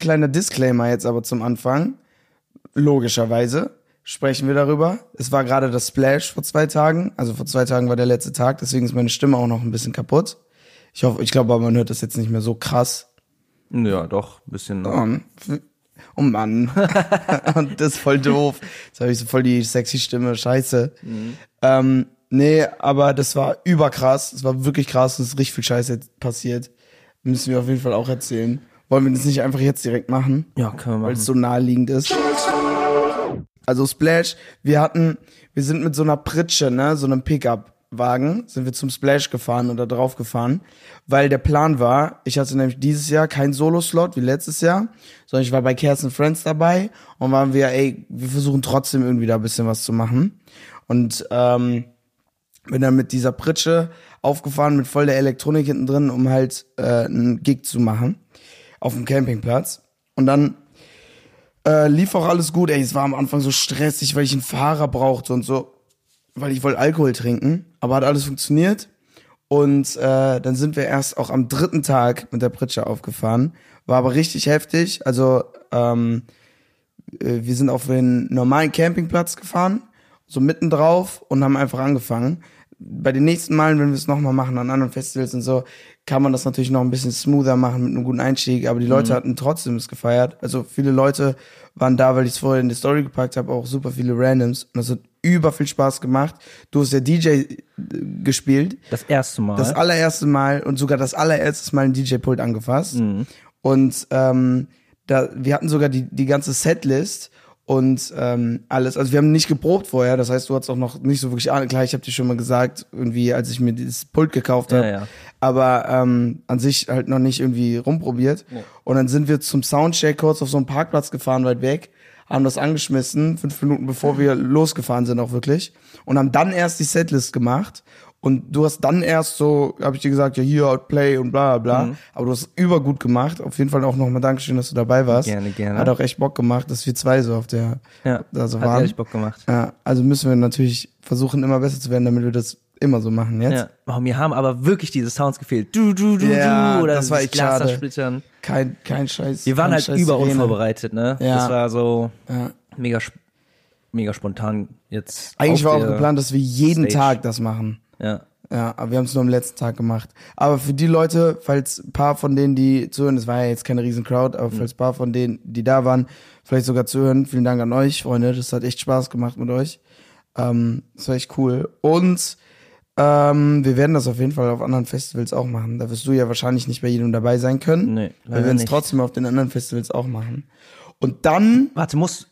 kleiner Disclaimer jetzt aber zum Anfang. Logischerweise sprechen wir darüber. Es war gerade das Splash vor zwei Tagen. Also vor zwei Tagen war der letzte Tag, deswegen ist meine Stimme auch noch ein bisschen kaputt. Ich hoffe, ich glaube aber, man hört das jetzt nicht mehr so krass. Ja, doch, ein bisschen. noch. Oh, oh Mann. Und das ist voll doof. Jetzt habe ich so voll die sexy Stimme. Scheiße. Ähm, nee, aber das war überkrass. Es war wirklich krass. Es ist richtig viel Scheiße passiert. Müssen wir auf jeden Fall auch erzählen. Wollen wir das nicht einfach jetzt direkt machen? Ja, können wir Weil machen. es so naheliegend ist. Also Splash, wir hatten, wir sind mit so einer Pritsche, ne, so einem Pickup-Wagen, sind wir zum Splash gefahren oder drauf gefahren, weil der Plan war, ich hatte nämlich dieses Jahr keinen Solo-Slot wie letztes Jahr, sondern ich war bei Kerstin Friends dabei und waren wir, ey, wir versuchen trotzdem irgendwie da ein bisschen was zu machen. Und ähm, bin dann mit dieser Pritsche aufgefahren mit voll der Elektronik hinten drin, um halt äh, einen Gig zu machen auf dem Campingplatz. Und dann äh, lief auch alles gut. Ey, es war am Anfang so stressig, weil ich einen Fahrer brauchte und so, weil ich wollte Alkohol trinken. Aber hat alles funktioniert. Und äh, dann sind wir erst auch am dritten Tag mit der Pritsche aufgefahren. War aber richtig heftig. Also ähm, äh, wir sind auf den normalen Campingplatz gefahren, so mitten drauf und haben einfach angefangen. Bei den nächsten Malen, wenn wir es nochmal machen an anderen Festivals und so, kann man das natürlich noch ein bisschen smoother machen mit einem guten Einstieg, aber die Leute hatten trotzdem es gefeiert. Also viele Leute waren da, weil ich es vorher in die Story gepackt habe, auch super viele Randoms und das hat über viel Spaß gemacht. Du hast ja DJ äh, gespielt, Das erste Mal. das allererste Mal und sogar das allererste Mal ein DJ-Pult angefasst. Und ähm, da, wir hatten sogar die, die ganze Setlist und ähm, alles. Also wir haben nicht geprobt vorher, das heißt, du hattest auch noch nicht so wirklich Ahnung. Klar, ich habe dir schon mal gesagt, irgendwie, als ich mir dieses Pult gekauft habe. Ja, ja. Aber ähm, an sich halt noch nicht irgendwie rumprobiert. Und dann sind wir zum Soundcheck kurz auf so einen Parkplatz gefahren, weit weg, haben das angeschmissen, fünf Minuten bevor wir losgefahren sind auch wirklich. Und haben dann erst die Setlist gemacht. Und du hast dann erst so, habe ich dir gesagt, ja hier, Play und bla bla bla. Aber du hast übergut gemacht. Auf jeden Fall auch nochmal Dankeschön, dass du dabei warst. Gerne, gerne. Hat auch echt Bock gemacht, dass wir zwei so auf der ja, da so hat waren. ehrlich Bock gemacht. Ja, also müssen wir natürlich versuchen, immer besser zu werden, damit wir das immer so machen jetzt. Ja. Oh, mir haben aber wirklich diese Sounds gefehlt. Du, du, du, Ja, du. Oder das war echt schade. zersplittern. Kein, kein Scheiß. Wir waren halt Scheiß über Sirene. unvorbereitet, ne? Ja. Das war so Ja. mega, mega spontan jetzt. Eigentlich war auch geplant, dass wir jeden Stage. Tag das machen. Ja. Ja, aber wir haben es nur am letzten Tag gemacht. Aber für die Leute, falls ein paar von denen, die zuhören, das war ja jetzt keine riesen Crowd, aber falls ein paar von denen, die da waren, vielleicht sogar zuhören, vielen Dank an euch, Freunde. Das hat echt Spaß gemacht mit euch. Ähm, das war echt cool. Und ähm, wir werden das auf jeden Fall auf anderen Festivals auch machen. Da wirst du ja wahrscheinlich nicht bei jedem dabei sein können. Nee, weil wir werden es trotzdem auf den anderen Festivals auch machen. Und dann, Warte, muss.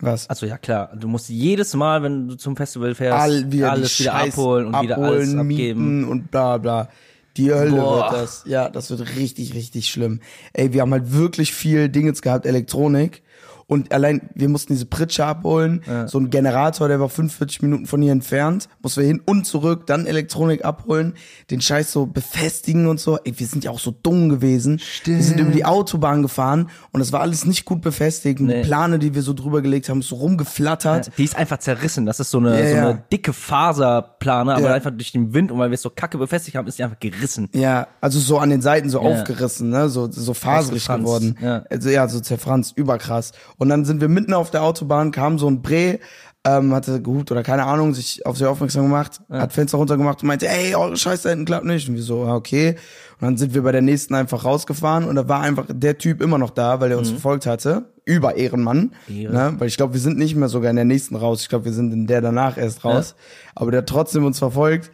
Was? Also ja klar, du musst jedes Mal, wenn du zum Festival fährst, All, wieder alles wieder Scheiß abholen und wieder alles abholen, abgeben. und bla bla. Die Hölle Boah. wird das. Ja, das wird richtig, richtig schlimm. Ey, wir haben halt wirklich viel Dingens gehabt, Elektronik. Und allein, wir mussten diese Pritsche abholen, so ein Generator, der war 45 Minuten von hier entfernt, mussten wir hin und zurück, dann Elektronik abholen, den Scheiß so befestigen und so. Ey, wir sind ja auch so dumm gewesen. Wir sind über die Autobahn gefahren und das war alles nicht gut befestigt. Nee. Die Plane, die wir so drüber gelegt haben, ist so rumgeflattert. Die ist einfach zerrissen. Das ist so eine, Ja, so eine ja. dicke Faserplane, aber Ja. einfach durch den Wind und weil wir es so kacke befestigt haben, ist die einfach gerissen. Ja, also so an den Seiten so Ja. aufgerissen, ne, so so faserig geworden. ja. Also ja, so zerfranst, überkrass. Und dann sind wir mitten auf der Autobahn, kam so ein Bre, ähm, hatte gehupt oder keine Ahnung, sich auf sich aufmerksam gemacht, hat Fenster runtergemacht und meinte, ey, eure Scheiße da hinten klappt nicht. Und wir so, ah, okay. Und dann sind wir bei der nächsten einfach rausgefahren und da war einfach der Typ immer noch da, weil er uns verfolgt hatte. Über Ehrenmann. Mhm. Ehre. Ne? Weil ich glaube, wir sind nicht mehr sogar in der nächsten raus. Ich glaube, wir sind in der danach erst raus. Aber der hat trotzdem uns verfolgt.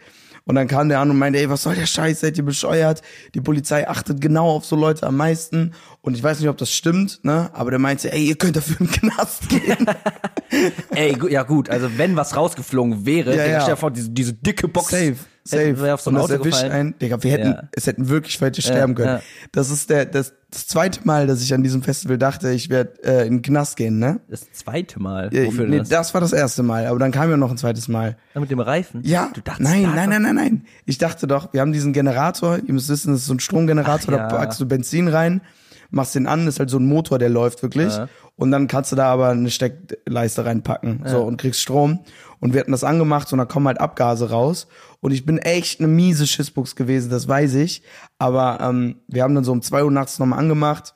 Und dann kam der an und meinte, ey, was soll der Scheiß, seid ihr bescheuert? Die Polizei achtet genau auf so Leute am meisten. Und ich weiß nicht, ob das stimmt, ne? Aber der meinte, ey, ihr könnt dafür den Knast gehen. Ey, ja gut, also wenn was rausgeflogen wäre, Ja, ja. stell dir vor, diese, diese dicke Box safe, safe. wäre auf so ein und das Auto erwischt gefallen. einen, Digga, wir hätten, Ja. es hätten wirklich welche sterben können. ja. Das ist der, das, das zweite Mal, dass ich an diesem Festival dachte, ich werde äh, in den Knast gehen, ne? Das zweite Mal. Wofür nee, das? das war das erste Mal, aber dann kam ja noch ein zweites Mal. Ja, Mit dem Reifen? Ja, Du dachtest, nein, nein, nein, nein, nein. Ich dachte doch, wir haben diesen Generator, ihr müsst wissen, das ist so ein Stromgenerator, Ach, ja. da packst du Benzin rein, machst den an, ist halt so ein Motor, der läuft wirklich. Ja. Und dann kannst du da aber eine Steckleiste reinpacken, so, und kriegst Strom. Und wir hatten das angemacht, und da kommen halt Abgase raus. Und ich bin echt eine miese Schissbuchs gewesen, das weiß ich. Aber ähm, wir haben dann so um zwei Uhr nachts nochmal angemacht.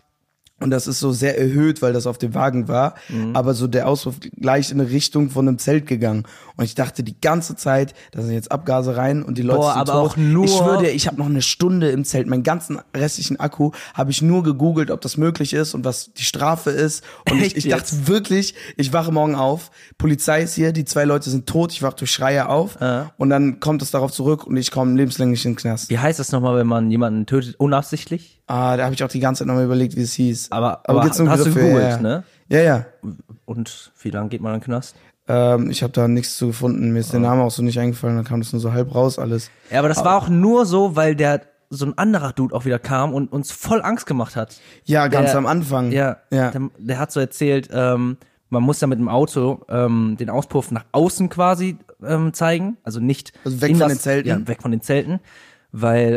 Und das ist so sehr erhöht, weil das auf dem Wagen war. Mhm. Aber so der Auspuff gleich in eine Richtung von einem Zelt gegangen. Und ich dachte die ganze Zeit, da sind jetzt Abgase rein und die Leute Boah, sind aber hoch. auch nur- Ich dir, ich habe noch eine Stunde im Zelt. Meinen ganzen restlichen Akku habe ich nur gegoogelt, ob das möglich ist und was die Strafe ist. Und ich, Echt ich dachte wirklich, ich wache morgen auf, Polizei ist hier, die zwei Leute sind tot, ich wache durch Schreie auf. Und dann kommt es darauf zurück und ich komme lebenslänglich in den Knast. Wie heißt das nochmal, wenn man jemanden tötet, unabsichtlich? Ah, da habe ich auch die ganze Zeit nochmal überlegt, wie es hieß. Aber- aber einen hast du Begriff für? gegoogelt, ja, ja. ne? Ja, ja. Und wie lange geht man in den Knast? Ähm, ich habe da nichts zu gefunden. Mir ist der Name auch so nicht eingefallen. Dann kam das nur so halb raus alles. Ja, aber das war auch nur so, weil der so ein anderer Dude auch wieder kam und uns voll Angst gemacht hat. Ja, ganz Der- am Anfang. Ja, ja. Der, der hat so erzählt, ähm, man muss ja mit dem Auto ähm, den Auspuff nach außen quasi ähm, zeigen, also nicht Also weg von das, den Zelten? Ja, weg von den Zelten, weil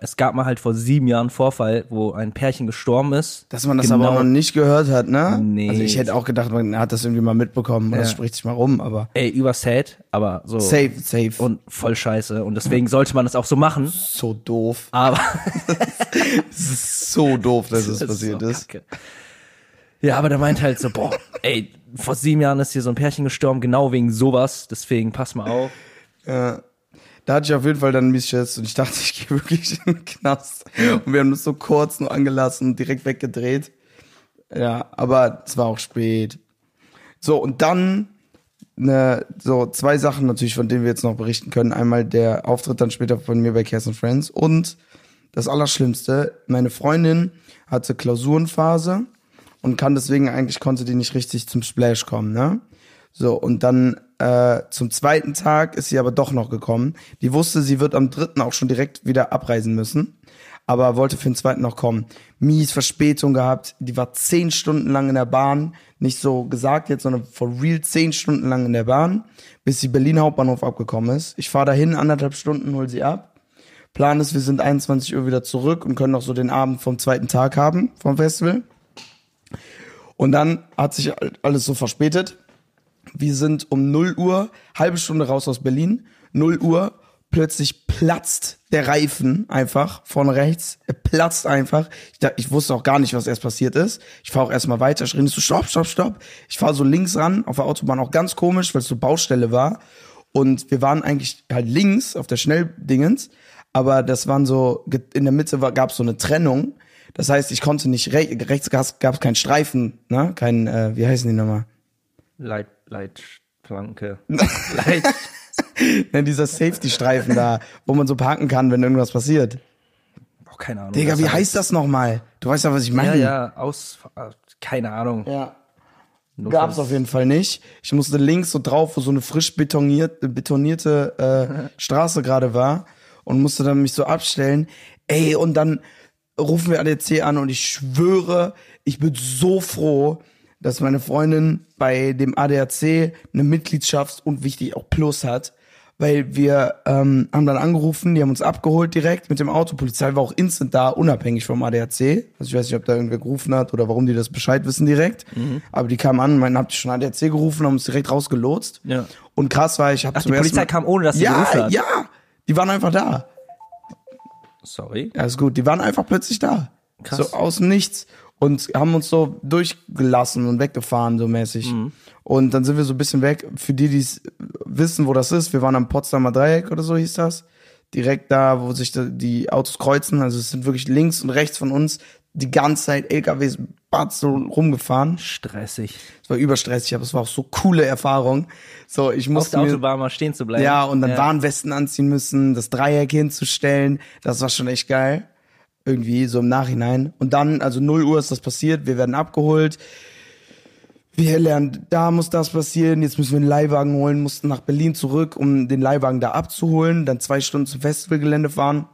äh, es gab mal halt vor sieben Jahren einen Vorfall, wo ein Pärchen gestorben ist. Dass man das Genau. aber auch noch nicht gehört hat, ne? Nee. Also ich hätte auch gedacht, man hat das irgendwie mal mitbekommen Ja. das spricht sich mal rum, aber Ey, über sad, aber so safe, safe. und voll scheiße und deswegen sollte man das auch so machen. so doof. Aber Es ist so doof, dass es Das passiert so ist. kacke. Ja, aber der meint halt so, boah, ey, vor sieben Jahren ist hier so ein Pärchen gestorben, genau wegen sowas, deswegen pass mal auf. Ja. Da hatte ich auf jeden Fall dann mies Schiss und ich dachte, ich gehe wirklich in den Knast. Und wir haben das so kurz nur angelassen und direkt weggedreht. Ja, aber es war auch spät. So, und dann ne, so zwei Sachen natürlich, von denen wir jetzt noch berichten können. Einmal der Auftritt dann später von mir bei Cares and Friends und das Allerschlimmste, meine Freundin hatte Klausurenphase und kann deswegen eigentlich konnte die nicht richtig zum Splash kommen, ne? So, und dann äh, zum zweiten Tag ist sie aber doch noch gekommen. Die wusste, sie wird am dritten auch schon direkt wieder abreisen müssen, aber wollte für den zweiten noch kommen. Mies Verspätung gehabt, die war zehn Stunden lang in der Bahn, nicht so gesagt jetzt, sondern for real zehn Stunden lang in der Bahn, bis sie Berlin Hauptbahnhof abgekommen ist. Ich fahre dahin, anderthalb Stunden, hol sie ab. Plan ist, wir sind 21 Uhr wieder zurück und können noch so den Abend vom zweiten Tag haben vom Festival. Und dann hat sich alles so verspätet. Wir sind um 0 Uhr, halbe Stunde raus aus Berlin, 0 Uhr, plötzlich platzt der Reifen einfach vorne rechts, er platzt einfach. Ich, da, ich wusste auch gar nicht, was erst passiert ist. Ich fahre auch erstmal weiter, schrie so, stopp, stopp, stopp. Ich fahre so links ran, auf der Autobahn auch ganz komisch, weil es so Baustelle war. Und wir waren eigentlich halt links auf der Schnelldingens, aber das waren so, in der Mitte gab es so eine Trennung. Das heißt, ich konnte nicht, re rechts gab es keinen Streifen, ne? Kein, äh, wie heißen die nochmal? Leit, Leitplanke. Leit, Ne, dieser Safety-Streifen da, wo man so parken kann, wenn irgendwas passiert. oh, keine Ahnung. Digga, wie heißt das nochmal? Du weißt ja, was ich Ja, meine. ja, aus, keine Ahnung. ja. Notfalls- Gab's auf jeden Fall nicht. Ich musste links so drauf, wo so eine frisch betoniert, betonierte äh, Straße gerade war und musste dann mich so abstellen. Ey, und dann rufen wir ADC an und ich schwöre, ich bin so froh, dass meine Freundin bei dem ADAC eine Mitgliedschaft und wichtig auch Plus hat. Weil wir ähm, haben dann angerufen, die haben uns abgeholt direkt mit dem Auto. Polizei war auch instant da, unabhängig vom ADAC. Also ich weiß nicht, ob da irgendwer gerufen hat oder warum die das Bescheid wissen direkt. Aber die kamen an, meinten, habt ihr schon ADAC gerufen, haben uns direkt rausgelotst. Ja. Und krass war, ich habe Ach, die Polizei kam, ohne dass sie ja, gerufen hat? Ja, die waren einfach da. Sorry. Ist gut. Die waren einfach plötzlich da. Krass. So aus dem Nichts. Und haben uns so durchgelassen und weggefahren, so mäßig. Mhm. Und dann sind wir so ein bisschen weg. Für die, die es wissen, wo das ist, wir waren am Potsdamer Dreieck oder so hieß das. Direkt da, wo sich die Autos kreuzen. Also es sind wirklich links und rechts von uns die ganze Zeit LKWs batz so rumgefahren. Stressig. Es war überstressig, aber es war auch so coole Erfahrung. So, ich Auf musste der mir, Autobahn mal stehen zu bleiben. ja, und dann ja. Warnwesten anziehen müssen, das Dreieck hinzustellen. Das war schon echt geil. Irgendwie, so im Nachhinein. Und dann, also 0 Uhr ist das passiert, wir werden abgeholt. Wir lernen, da muss das passieren, jetzt müssen wir einen Leihwagen holen, mussten nach Berlin zurück, um den Leihwagen da abzuholen, dann zwei Stunden zum Festivalgelände fahren.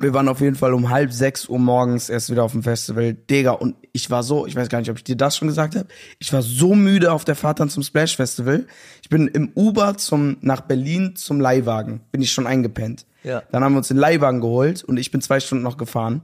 Wir waren auf jeden Fall um halb sechs Uhr morgens erst wieder auf dem Festival. Digga, und ich war so, ich weiß gar nicht, ob ich dir das schon gesagt habe, ich war so müde auf der Fahrt dann zum Splash Festival. Ich bin im Uber zum, nach Berlin zum Leihwagen, bin ich schon eingepennt. Ja. Dann haben wir uns den Leihwagen geholt und ich bin zwei Stunden noch gefahren.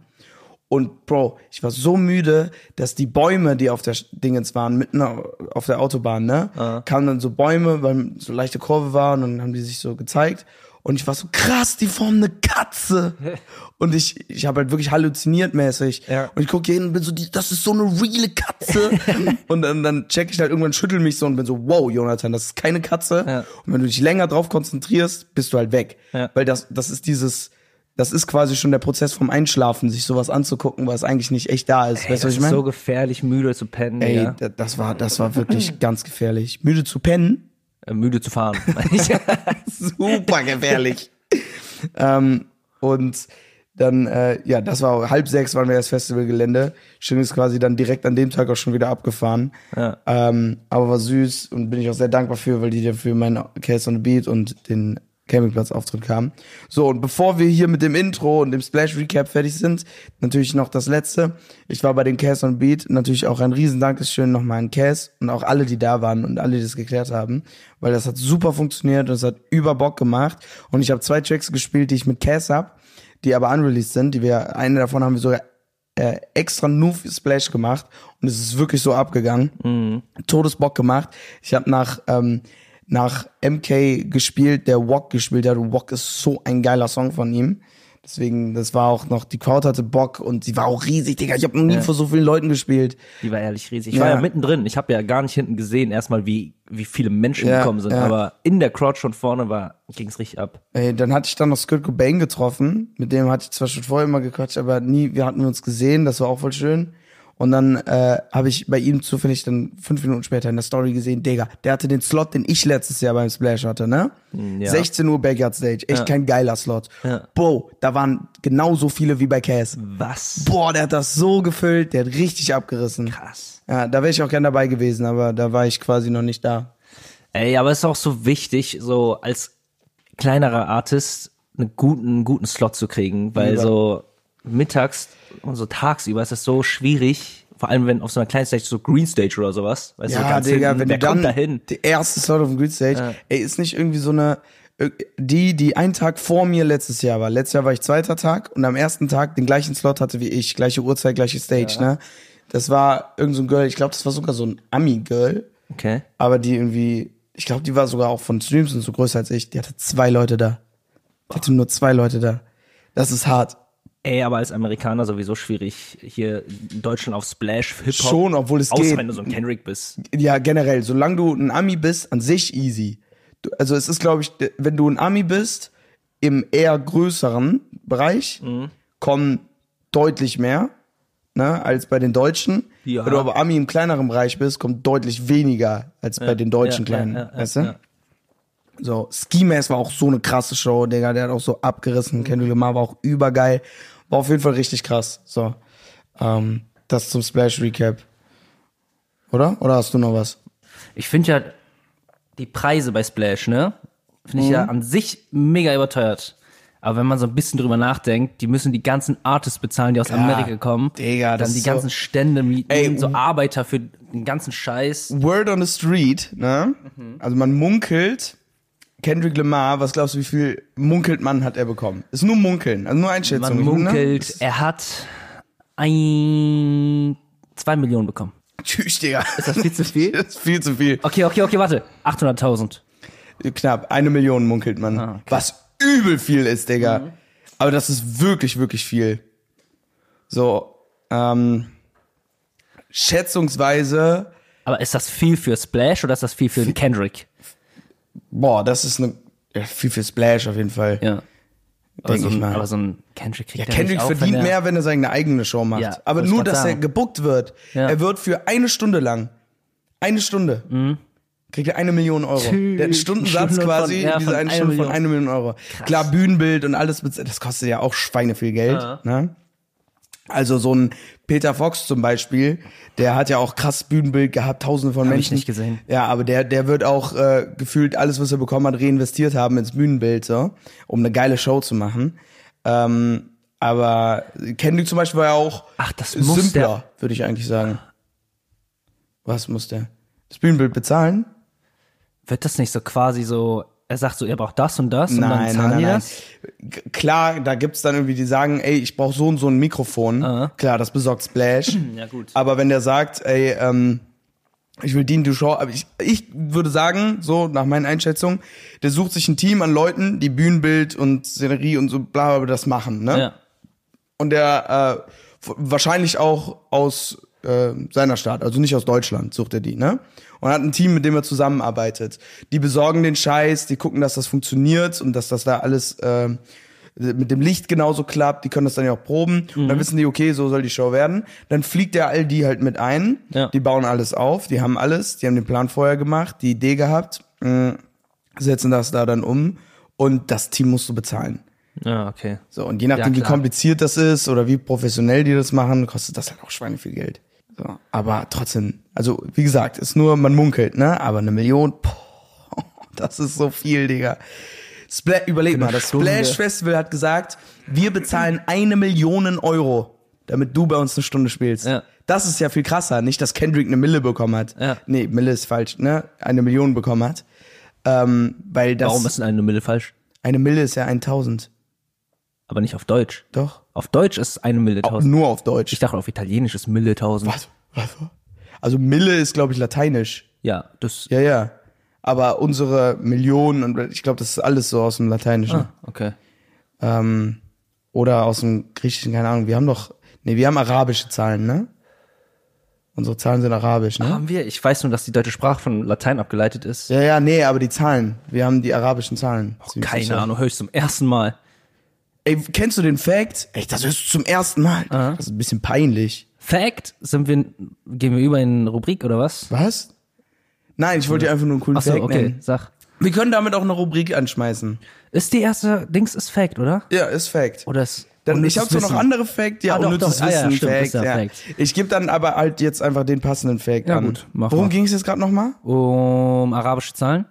Und Bro, ich war so müde, dass die Bäume, die auf der Dingens waren, mitten auf der Autobahn, ne, kamen dann so Bäume, weil so leichte Kurve war und dann haben die sich so gezeigt. Und ich war so, krass, die formen eine Katze. Und ich, ich habe halt wirklich halluziniert mäßig. Ja. Und ich gucke hin und bin so, die, das ist so eine reale Katze. und dann, dann check ich halt irgendwann, schüttel mich so und bin so, wow, Jonathan, das ist keine Katze. Ja. Und wenn du dich länger drauf konzentrierst, bist du halt weg. Ja. Weil das, das ist dieses, das ist quasi schon der Prozess vom Einschlafen, sich sowas anzugucken, was eigentlich nicht echt da ist. Ey, weißt du, was das ich ist meine? so gefährlich, müde zu pennen. Ey, ja. da- das war, das war wirklich ganz gefährlich. Müde zu pennen? Äh, müde zu fahren. super gefährlich. ähm, und dann, äh, ja, das war halb sechs waren wir das Festivalgelände. Schön ist quasi dann direkt an dem Tag auch schon wieder abgefahren. Ja. Ähm, aber war süß und bin ich auch sehr dankbar für, weil die dafür meinen Case on the Beat und den Campingplatz-Auftritt kamen. So, und bevor wir hier mit dem Intro und dem Splash-Recap fertig sind, natürlich noch das letzte. Ich war bei den Case on Beat, natürlich auch ein riesen Dankeschön nochmal an Cass und auch alle, die da waren und alle, die das geklärt haben, weil das hat super funktioniert und es hat über Bock gemacht. Und ich habe zwei Tracks gespielt, die ich mit Cass hab, die aber unreleased sind, die wir, eine davon haben wir sogar äh, extra nur für Splash gemacht und es ist wirklich so abgegangen. Todesbock gemacht. Ich habe nach ähm, nach MK gespielt, der Wok gespielt hat. Wok ist so ein geiler Song von ihm. Deswegen, das war auch noch, die Crowd hatte Bock und sie war auch riesig, Digga. Ich habe noch nie vor so vielen Leuten gespielt. Die war ehrlich riesig. Ich Ja. war ja mittendrin. Ich habe ja gar nicht hinten gesehen, erstmal wie, wie viele Menschen Ja, gekommen sind. ja. Aber in der Crowd schon vorne war, ging's richtig ab. Ey, dann hatte ich dann noch Skirt Cobain getroffen. Mit dem hatte ich zwar schon vorher immer gequatscht, aber nie, wir hatten uns gesehen. Das war auch voll schön. Und dann äh, habe ich bei ihm zufällig dann fünf Minuten später in der Story gesehen, Digga, der hatte den Slot, den ich letztes Jahr beim Splash hatte, ne? ja. 16 Uhr Backyard Stage, echt kein geiler Slot. Ja. Bro, da waren genauso viele wie bei Cass. Was? Boah, der hat das so gefüllt, der hat richtig abgerissen. Krass. Ja, da wäre ich auch gern dabei gewesen, aber da war ich quasi noch nicht da. Ey, aber es ist auch so wichtig, so als kleinerer Artist einen guten, guten Slot zu kriegen, weil Lieber. so mittags und so tagsüber ist es so schwierig, vor allem wenn auf so einer kleinen Stage, so Green Stage oder sowas, weißt du, Ja, ganz Digga, hinten, wenn wer du dann kommt da hin? die erste Slot auf dem Green Stage, ey, ist nicht irgendwie so eine die, die einen Tag vor mir letztes Jahr war. Letztes Jahr war ich zweiter Tag und am ersten Tag den gleichen Slot hatte wie ich, gleiche Uhrzeit, gleiche Stage, ne? Das war irgend so ein Girl, ich glaube, das war sogar so ein Ami-Girl, Okay. aber die irgendwie, ich glaube, die war sogar auch von Streams und so größer als ich. Die hatte zwei Leute da. Die hatte nur zwei Leute da. Das ist hart. Ey, aber als Amerikaner sowieso schwierig, hier in Deutschland auf Splash, Hip-Hop. Schon, obwohl es Außer geht. wenn du so ein Kendrick bist. Ja, generell, solange du ein Ami bist, an sich easy. Du, also es ist, glaube ich, wenn du ein Ami bist, im eher größeren Bereich, Mhm. kommen deutlich mehr, ne, als bei den Deutschen. Ja. Wenn du aber Ami im kleineren Bereich bist, kommt deutlich weniger als bei den deutschen ja, kleinen, ja, ja, weißt du? ja. So, Ski Mask war auch so eine krasse Show, Digga, der hat auch so abgerissen. Kendrick Lamar war auch übergeil. War auf jeden Fall richtig krass. So, ähm, das zum Splash Recap. Oder? Oder hast du noch was? Ich finde ja die Preise bei Splash, ne? Finde ich Mhm. ja an sich mega überteuert. Aber wenn man so ein bisschen drüber nachdenkt, die müssen die ganzen Artists bezahlen, die aus Amerika kommen. Digga, das dann die so- ganzen Stände mieten, Ey, so Arbeiter für den ganzen Scheiß. Word on the Street, ne? Mhm. Also man munkelt, Kendrick Lamar, was glaubst du, wie viel munkelt man hat er bekommen? Ist nur munkeln, also nur Einschätzung. Man Ne? munkelt, er hat ein, zwei Millionen bekommen. Tschüss, Digga. Ist das viel zu viel? Das ist viel zu viel. Okay, okay, okay, warte. 800.000. Knapp, eine Million munkelt man. Ah, okay. Was übel viel ist, Digga. Mhm. Aber das ist wirklich, wirklich viel. So, ähm, schätzungsweise, Aber ist das viel für Splash oder ist das viel für den Kendrick? Boah, das ist eine, viel für Splash auf jeden Fall. Ja. Aber Denk so, ich mal. aber so ein Kendrick kriegt Ja, er Kendrick auch, wenn verdient er- mehr, wenn er seine eigene Show macht. Ja, Aber nur, dass er sagen. gebuckt wird. Ja. Er wird für eine Stunde lang, eine Stunde, kriegt er eine Million Euro. Tschüss. Der Stundensatz Stunde von- quasi, ja, diese von eine einer Stunde von Million. einer Million Euro. Klar, Bühnenbild und alles, das kostet ja auch Schweine viel Geld. Ja. Ne? Also so ein Peter Fox zum Beispiel, der hat ja auch krass Bühnenbild gehabt, tausende von Hab ich Menschen. nicht gesehen. Ja, aber der, der wird auch äh, gefühlt alles, was er bekommen hat, reinvestiert haben ins Bühnenbild, so, um eine geile Show zu machen. Ähm, aber Kendrick zum Beispiel war ja auch Ach, das muss simpler, würde ich eigentlich sagen. Was muss der? Das Bühnenbild bezahlen? Wird das nicht so quasi so, er sagt so, ihr braucht das und das und dann Nein, zahlen nein, die nein, das? nein. G- Klar, da gibt's dann irgendwie, die sagen, ey, ich brauche so und so ein Mikrofon. Aha. Klar, das besorgt Splash. Ja, gut. Aber wenn der sagt, ey, ähm, Ich will Dean Duchamp, aber ich, ich würde sagen, so nach meinen Einschätzungen, der sucht sich ein Team an Leuten, die Bühnenbild und Szenerie und so bla bla bla das machen, ne? Ja. Und der äh, wahrscheinlich auch aus äh, seiner Stadt, also nicht aus Deutschland, sucht er die, ne? Und hat ein Team, mit dem er zusammenarbeitet. Die besorgen den Scheiß, die gucken, dass das funktioniert und dass das da alles äh, mit dem Licht genauso klappt. Die können das dann ja auch proben. Und Mhm. dann wissen die, okay, so soll die Show werden. Dann fliegt er all die halt mit ein. Ja. Die bauen alles auf, die haben alles, die haben den Plan vorher gemacht, die Idee gehabt, mh, setzen das da dann um und das Team musst du bezahlen. Ja, okay. So, und je nachdem, Ja, wie kompliziert das ist oder wie professionell die das machen, kostet das halt auch Schweine viel Geld. So, aber trotzdem, also wie gesagt, ist nur, man munkelt, ne? Aber eine Million, boah, das ist so viel, Digga. Spla überleg mal, das Stunde. Splash Festival hat gesagt, wir bezahlen eine Million Euro, damit du bei uns eine Stunde spielst. Ja. Das ist ja viel krasser, nicht, dass Kendrick eine Mille bekommen hat. Ja. Nee, Mille ist falsch, ne? Eine Million bekommen hat. Ähm, weil das, Warum ist denn eine Mille falsch? eine Mille ist ja 1000. Aber nicht auf Deutsch. Doch. Auf Deutsch ist eine Mille tausend. Nur auf Deutsch. Ich dachte auf Italienisch ist Mille tausend. Was? Was? Also Mille ist, glaube ich, lateinisch. Ja, das. Ja, ja. Aber unsere Millionen und ich glaube, das ist alles so aus dem Lateinischen. Ah, okay. Ähm, oder aus dem Griechischen, keine Ahnung. Wir haben doch, nee, wir haben arabische Zahlen, ne? Unsere Zahlen sind arabisch, ne? Haben wir? Ich weiß nur, dass die deutsche Sprache von Latein abgeleitet ist. Ja, ja, nee, aber die Zahlen. Wir haben die arabischen Zahlen. Ziemlich Keine sicher. Ahnung, höre ich zum ersten Mal. Ey, kennst du den Fact? Ey, das hörst du zum ersten Mal. Das ist ein bisschen peinlich. Fact, sind wir, gehen wir über in eine Rubrik oder was? Was? Nein, ich wollte dir einfach nur einen coolen Achso, Fact okay, nennen. sag. Wir können damit auch eine Rubrik anschmeißen. Ist die erste Dings ist Fact, oder? Ja, ist Fact. Oder ist. Dann, ich habe zwar noch Wissen? andere Fact, ja, Ah, doch, unnützes doch. Ah, ja, Wissen, stimmt, Fact, ja. Fact. Ich gebe dann aber halt jetzt einfach den passenden Fact Ja, an. gut, mach Worum ging es jetzt gerade nochmal? Um arabische Zahlen.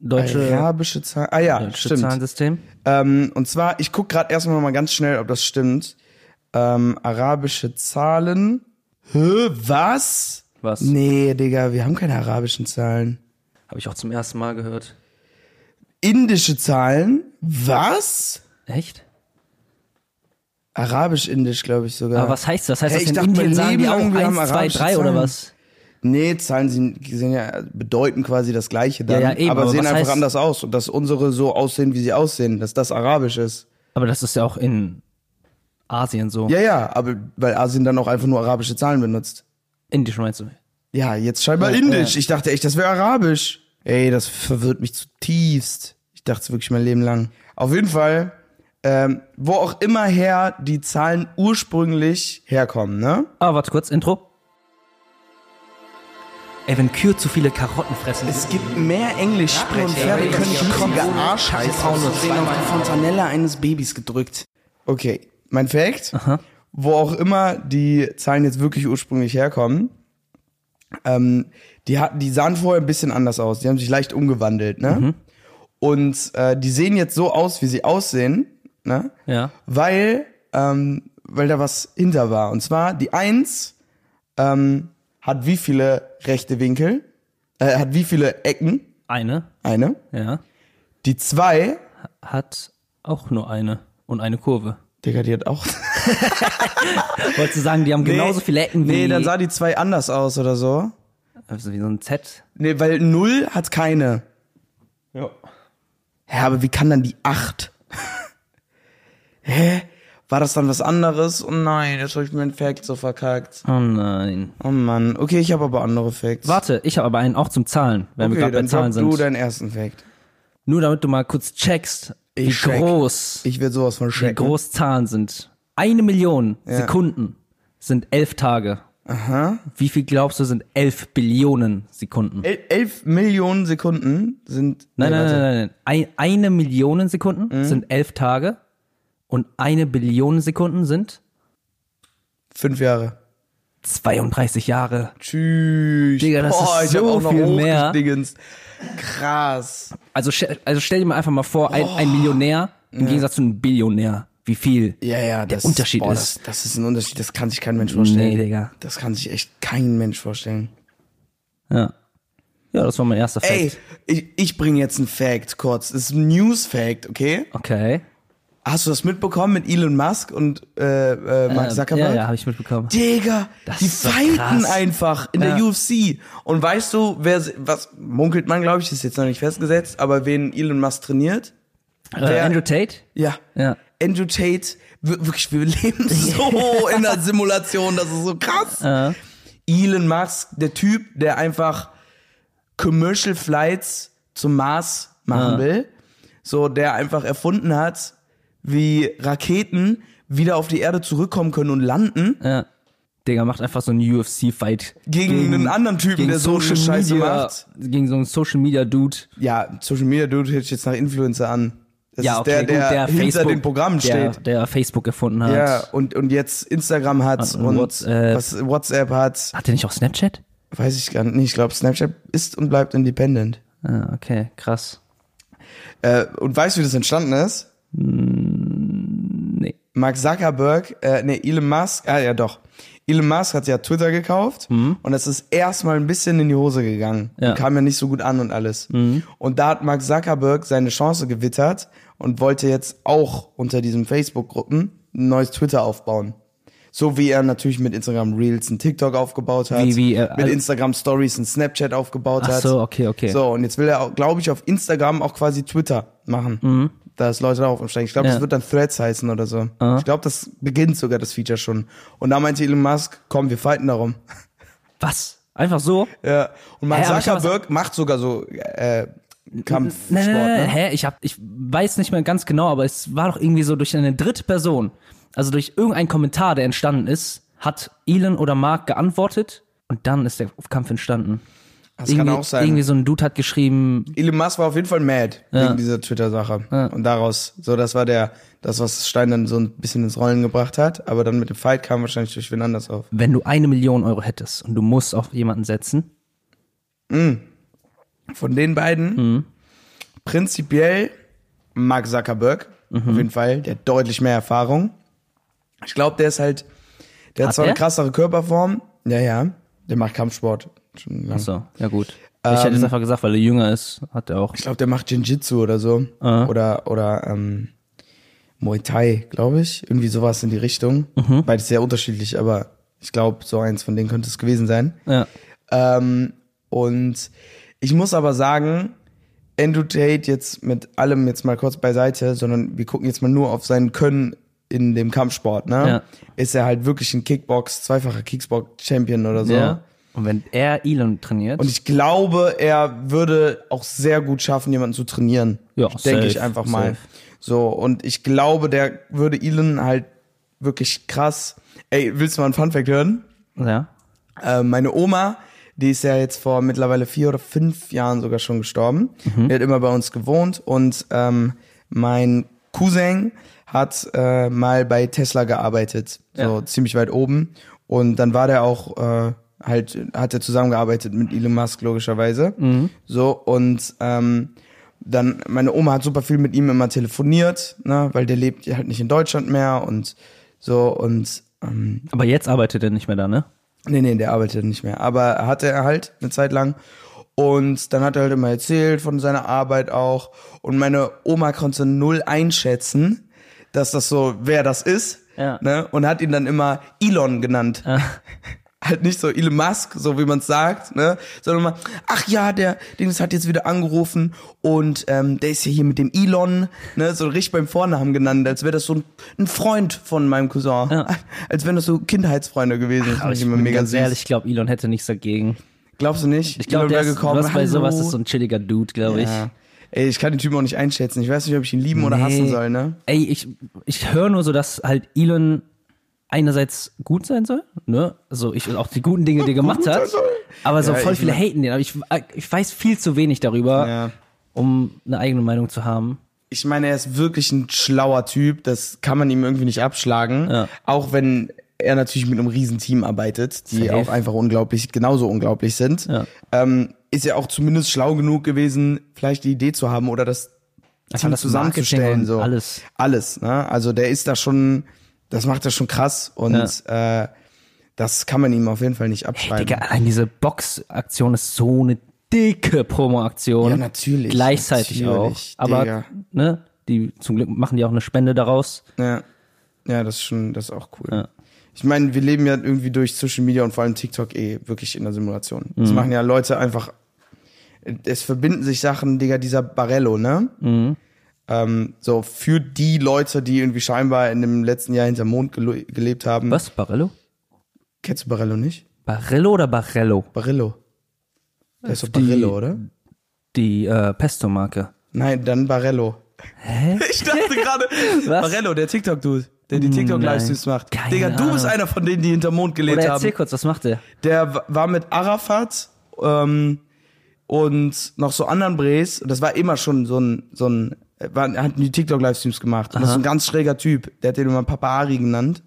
Deutsche, Arabische Zahlen. Ah ja, deutsche stimmt. Zahlensystem. Ähm, und zwar, ich guck gerade erstmal mal ganz schnell, ob das stimmt. Ähm, arabische Zahlen. Hä, was? Was? Nee, Digga, wir haben keine arabischen Zahlen. Habe ich auch zum ersten Mal gehört. Indische Zahlen? Was? Echt? Arabisch-indisch, glaube ich sogar. Aber was heißt das? Heißt Hey, das ich in dachte, Indien sagen die auch lang, wir haben 1, 2, arabische 3 oder was? Nee, Zahlen sind, ja, bedeuten quasi das Gleiche dann, Ja, ja, eben, aber, aber sehen einfach heißt- anders aus. Und dass unsere so aussehen, wie sie aussehen, dass das arabisch ist. Aber das ist ja auch in Asien so. Ja, ja, aber weil Asien dann auch einfach nur arabische Zahlen benutzt. Indisch meinst du? Ja, jetzt scheinbar Ja, indisch. ja. Ich dachte echt, das wäre arabisch. Ey, das verwirrt mich zutiefst. Ich dachte es wirklich mein Leben lang. Auf jeden Fall, ähm, wo auch immer her die Zahlen ursprünglich herkommen, ne? Ah, warte kurz, Intro. Ey, wenn Kühe zu viele Karotten fressen. Es gibt mehr Englischsprecher und Pferde können schmutzige Arschheiß aussehen auf die Fontanelle eines Babys gedrückt. Okay, mein Fact, wo auch immer die Zahlen jetzt wirklich ursprünglich herkommen, ähm, die, hat, die sahen vorher ein bisschen anders aus. Die haben sich leicht umgewandelt, ne? Und äh, die sehen jetzt so aus, wie sie aussehen, ne? Ja. Weil, ähm, weil da was hinter war. Und zwar die Eins ähm, hat wie viele rechte Winkel? Äh, hat wie viele Ecken? Eine, Eine. ja. Die zwei, Hat auch nur eine und eine Kurve. Digga, die hat auch. Wolltest du sagen, die haben genauso viele Ecken wie, Nee, dann sah die zwei anders aus oder so. also wie so ein Z. Nee, weil null hat keine. Ja. Hä, aber wie kann dann die acht? Hä? War das dann was anderes? Oh nein, jetzt habe ich meinen Fact so verkackt. Oh nein. Oh Mann. Okay, ich habe aber andere Facts. Warte, ich habe aber einen auch zum Zahlen, wenn wir okay, gerade bei dann Zahlen sag du sind. deinen ersten Fact. Nur damit du mal kurz checkst, wie Ich check. groß, Ich werde sowas von wie checken. groß Zahlen sind. Eine Million Sekunden sind elf Tage. Aha. Wie viel glaubst du sind elf Billionen Sekunden? El elf Millionen Sekunden sind. Nein, nee, nein, nein, nein, nein. Ein, eine Million Sekunden Mhm. sind elf Tage und eine Billion Sekunden sind Fünf Jahre. 32 Jahre. Tschüss. Digga, das Boah, ist ich hab so viel mehr. Krass. Also, stell- also stell dir mal einfach mal vor, ein, ein Millionär im Gegensatz zu einem Billionär. Wie viel Ja, ja, der das Unterschied boah, ist. Das, das ist ein Unterschied, das kann sich kein Mensch vorstellen. Nee, Digga. Das kann sich echt kein Mensch vorstellen. Ja. Ja, das war mein erster Fact. Ey, ich, ich bringe jetzt einen Fact kurz. Das ist ein News-Fact, okay? Okay. Hast du das mitbekommen mit Elon Musk und äh, äh, Mark Ähm, Zuckerberg? Ja, ja, habe ich mitbekommen. Digga, Das die fighten krass. einfach in Ja. der UFC. Und weißt du, wer, was munkelt man, glaube ich, ist jetzt noch nicht festgesetzt, aber wen Elon Musk trainiert? Äh, Wer- Andrew Tate? Ja. Ja. Andrew Tate, wir- wirklich, wir leben so in der Simulation, das ist so krass. Äh, Elon Musk, der Typ, der einfach Commercial Flights zum Mars machen Ja. will, so der einfach erfunden hat, wie Raketen wieder auf die Erde zurückkommen können und landen ja. Digga macht einfach so einen UFC-Fight. gegen, einen anderen Typen, der so eine Scheiße Media, macht. Gegen so einen Social Media Dude. Ja, Social Media Dude hört sich jetzt nach Influencer an. Das ja, okay, der, der, der hinter Facebook, den Programmen der, steht. Der Facebook erfunden hat. Ja, und, und jetzt Instagram hat Und und WhatsApp. Was, WhatsApp hat. Hat der nicht auch Snapchat? Weiß ich gar nicht. Ich glaube, Snapchat ist und bleibt independent. Ah, okay, krass. Äh, und weißt du, wie das entstanden ist? Mark Zuckerberg, äh, nee, Elon Musk, ah ja doch. Elon Musk hat ja Twitter gekauft und das ist erstmal ein bisschen in die Hose gegangen. Ja. Und kam ja nicht so gut an und alles. Und da hat Mark Zuckerberg seine Chance gewittert und wollte jetzt auch unter diesen Facebook-Gruppen ein neues Twitter aufbauen. So wie er natürlich mit Instagram Reels ein TikTok aufgebaut hat, Wie- wie, äh, mit also- Instagram Stories ein Snapchat aufgebaut Ach hat. so, okay, okay. So, und jetzt will er, glaube ich, auf Instagram auch quasi Twitter machen. Da ist Leute darauf umsteigen. Ich glaube. Ja. das wird dann Threads heißen oder so. Ich glaube, das beginnt sogar das Feature schon. Und da meinte Elon Musk, komm, wir fighten darum. Was? Einfach so? Ja. Und Mark Hä, Zuckerberg macht sogar so äh, Kampfsport. Nein, nein, nein, ne? hä? Ich hab, ich weiß nicht mehr ganz genau, aber es war doch irgendwie so durch eine dritte Person, also durch irgendeinen Kommentar, der entstanden ist, hat Elon oder Mark geantwortet und dann ist der Kampf entstanden. Das irgendwie, kann auch sein. Irgendwie so ein Dude hat geschrieben, Elon Musk war auf jeden Fall mad wegen dieser Twitter-Sache. Und daraus, so, das war der, das, was Stein dann so ein bisschen ins Rollen gebracht hat. Aber dann mit dem Fight kam wahrscheinlich durch wen anders auf. wenn du eine Million Euro hättest und du musst auf jemanden setzen, Von den beiden Mhm. prinzipiell Mark Zuckerberg, Mhm. auf jeden Fall, der hat deutlich mehr Erfahrung. Ich glaube, der ist halt, der hat, Hat zwar eine der? krassere Körperform, ja, ja, der macht Kampfsport. Schon lang. so, ja gut. ich hätte Ähm, es einfach gesagt, weil er jünger ist, hat er auch. Ich glaube, der macht Jiu-Jitsu oder so. Ah. Oder, oder ähm, Muay Thai, glaube ich. Irgendwie sowas in die Richtung. Mhm. Beides sehr unterschiedlich, aber ich glaube, so eins von denen könnte es gewesen sein. Ja. Ähm, und ich muss aber sagen, Andrew Tate jetzt mit allem jetzt mal kurz beiseite, sondern wir gucken jetzt mal nur auf sein Können in dem Kampfsport, ne? Ja. Ist er halt wirklich ein Kickbox, zweifacher Kickbox-Champion oder so. ja. Und wenn er Elon trainiert, Und ich glaube, er würde auch sehr gut schaffen, jemanden zu trainieren. Ja, denke ich einfach mal. safe. So, und ich glaube, der würde Elon halt wirklich krass. Ey, willst du mal einen Funfact hören? ja. Äh, meine Oma, die ist ja jetzt vor mittlerweile vier oder fünf Jahren sogar schon gestorben. Mhm. Die hat immer bei uns gewohnt und ähm, mein Cousin hat äh, mal bei Tesla gearbeitet, so Ja. ziemlich weit oben. Und dann war der auch äh, halt, hat er zusammengearbeitet mit Elon Musk logischerweise. Mhm. So und ähm, dann meine Oma hat super viel mit ihm immer telefoniert, ne, weil der lebt halt nicht in Deutschland mehr und so und ähm, Aber jetzt arbeitet er nicht mehr da, ne? Nee, nee, der arbeitet nicht mehr. Aber hatte er halt eine Zeit lang. Und dann hat er halt immer erzählt von seiner Arbeit auch. Und meine Oma konnte null einschätzen, dass das so, wer das ist. Ja. Ne? Und hat ihn dann immer Elon genannt. halt nicht so Elon Musk, so wie man es sagt, ne? Sondern mal, ach ja, der Dings hat jetzt wieder angerufen und ähm, der ist ja hier mit dem Elon, ne? So richtig beim Vornamen genannt, als wäre das so ein, ein Freund von meinem Cousin. Ja. Als wären das so Kindheitsfreunde gewesen. Fand ich ich bin mega ganz süß. ehrlich, ich glaube, Elon hätte nichts dagegen. Glaubst du nicht? Ich glaube, der ist, was bei sowas ist so ein chilliger Dude, glaube ich. Ja. Ey, ich kann den Typen auch nicht einschätzen. Ich weiß nicht, ob ich ihn lieben oder hassen Nee. soll, ne? Ey, ich, ich höre nur so, dass halt Elon einerseits gut sein soll, ne? Also ich auch die guten Dinge, die er gemacht hat. Aber so Ja, voll ich viele haten den. Aber ich, ich weiß viel zu wenig darüber, Ja. um eine eigene Meinung zu haben. Ich meine, er ist wirklich ein schlauer Typ. Das kann man ihm irgendwie nicht abschlagen. Ja. Auch wenn er natürlich mit einem riesen Team arbeitet, die Safe. auch einfach unglaublich, genauso unglaublich sind. Ja. Ähm, ist er auch zumindest schlau genug gewesen, vielleicht die Idee zu haben oder das Team das zusammenzustellen. So. alles. Alles, ne? Also der ist da schon, das macht er schon krass und äh, das kann man ihm auf jeden Fall nicht abschreiben. Digga, allein diese Box-Aktion ist so eine dicke Promo-Aktion. Ja, natürlich, Gleichzeitig natürlich, auch. Aber, Digga. ne? Die zum Glück machen die auch eine Spende daraus. Ja. Ja, das ist schon, das ist auch cool. Ja. Ich meine, wir leben ja irgendwie durch Social Media und vor allem TikTok eh wirklich in der Simulation. Das machen ja Leute einfach. Es verbinden sich Sachen, Digga, dieser Barello, ne? Ähm, so für die Leute, die irgendwie scheinbar in dem letzten Jahr hinterm Mond gele gelebt haben. Was? Barello? Kennst du Barello nicht? Barello oder Barello? Barello. Der ist doch Die- Barello, oder? Die äh, Pesto-Marke. Nein, dann Barello. Hä? Ich dachte gerade? Barello, der TikTok-Dude, der die TikTok-Livestreams macht. Keine Digga, du bist einer von denen, die hinterm Mond gelebt Oder haben. erzähl kurz, was macht der? Der war mit Arafat ähm, und noch so anderen Bres. Das war immer schon so ein, so ein, äh, war, er hat die TikTok-Livestreams gemacht. Und das ist ein ganz schräger Typ. Der hat den immer Papa Ari genannt.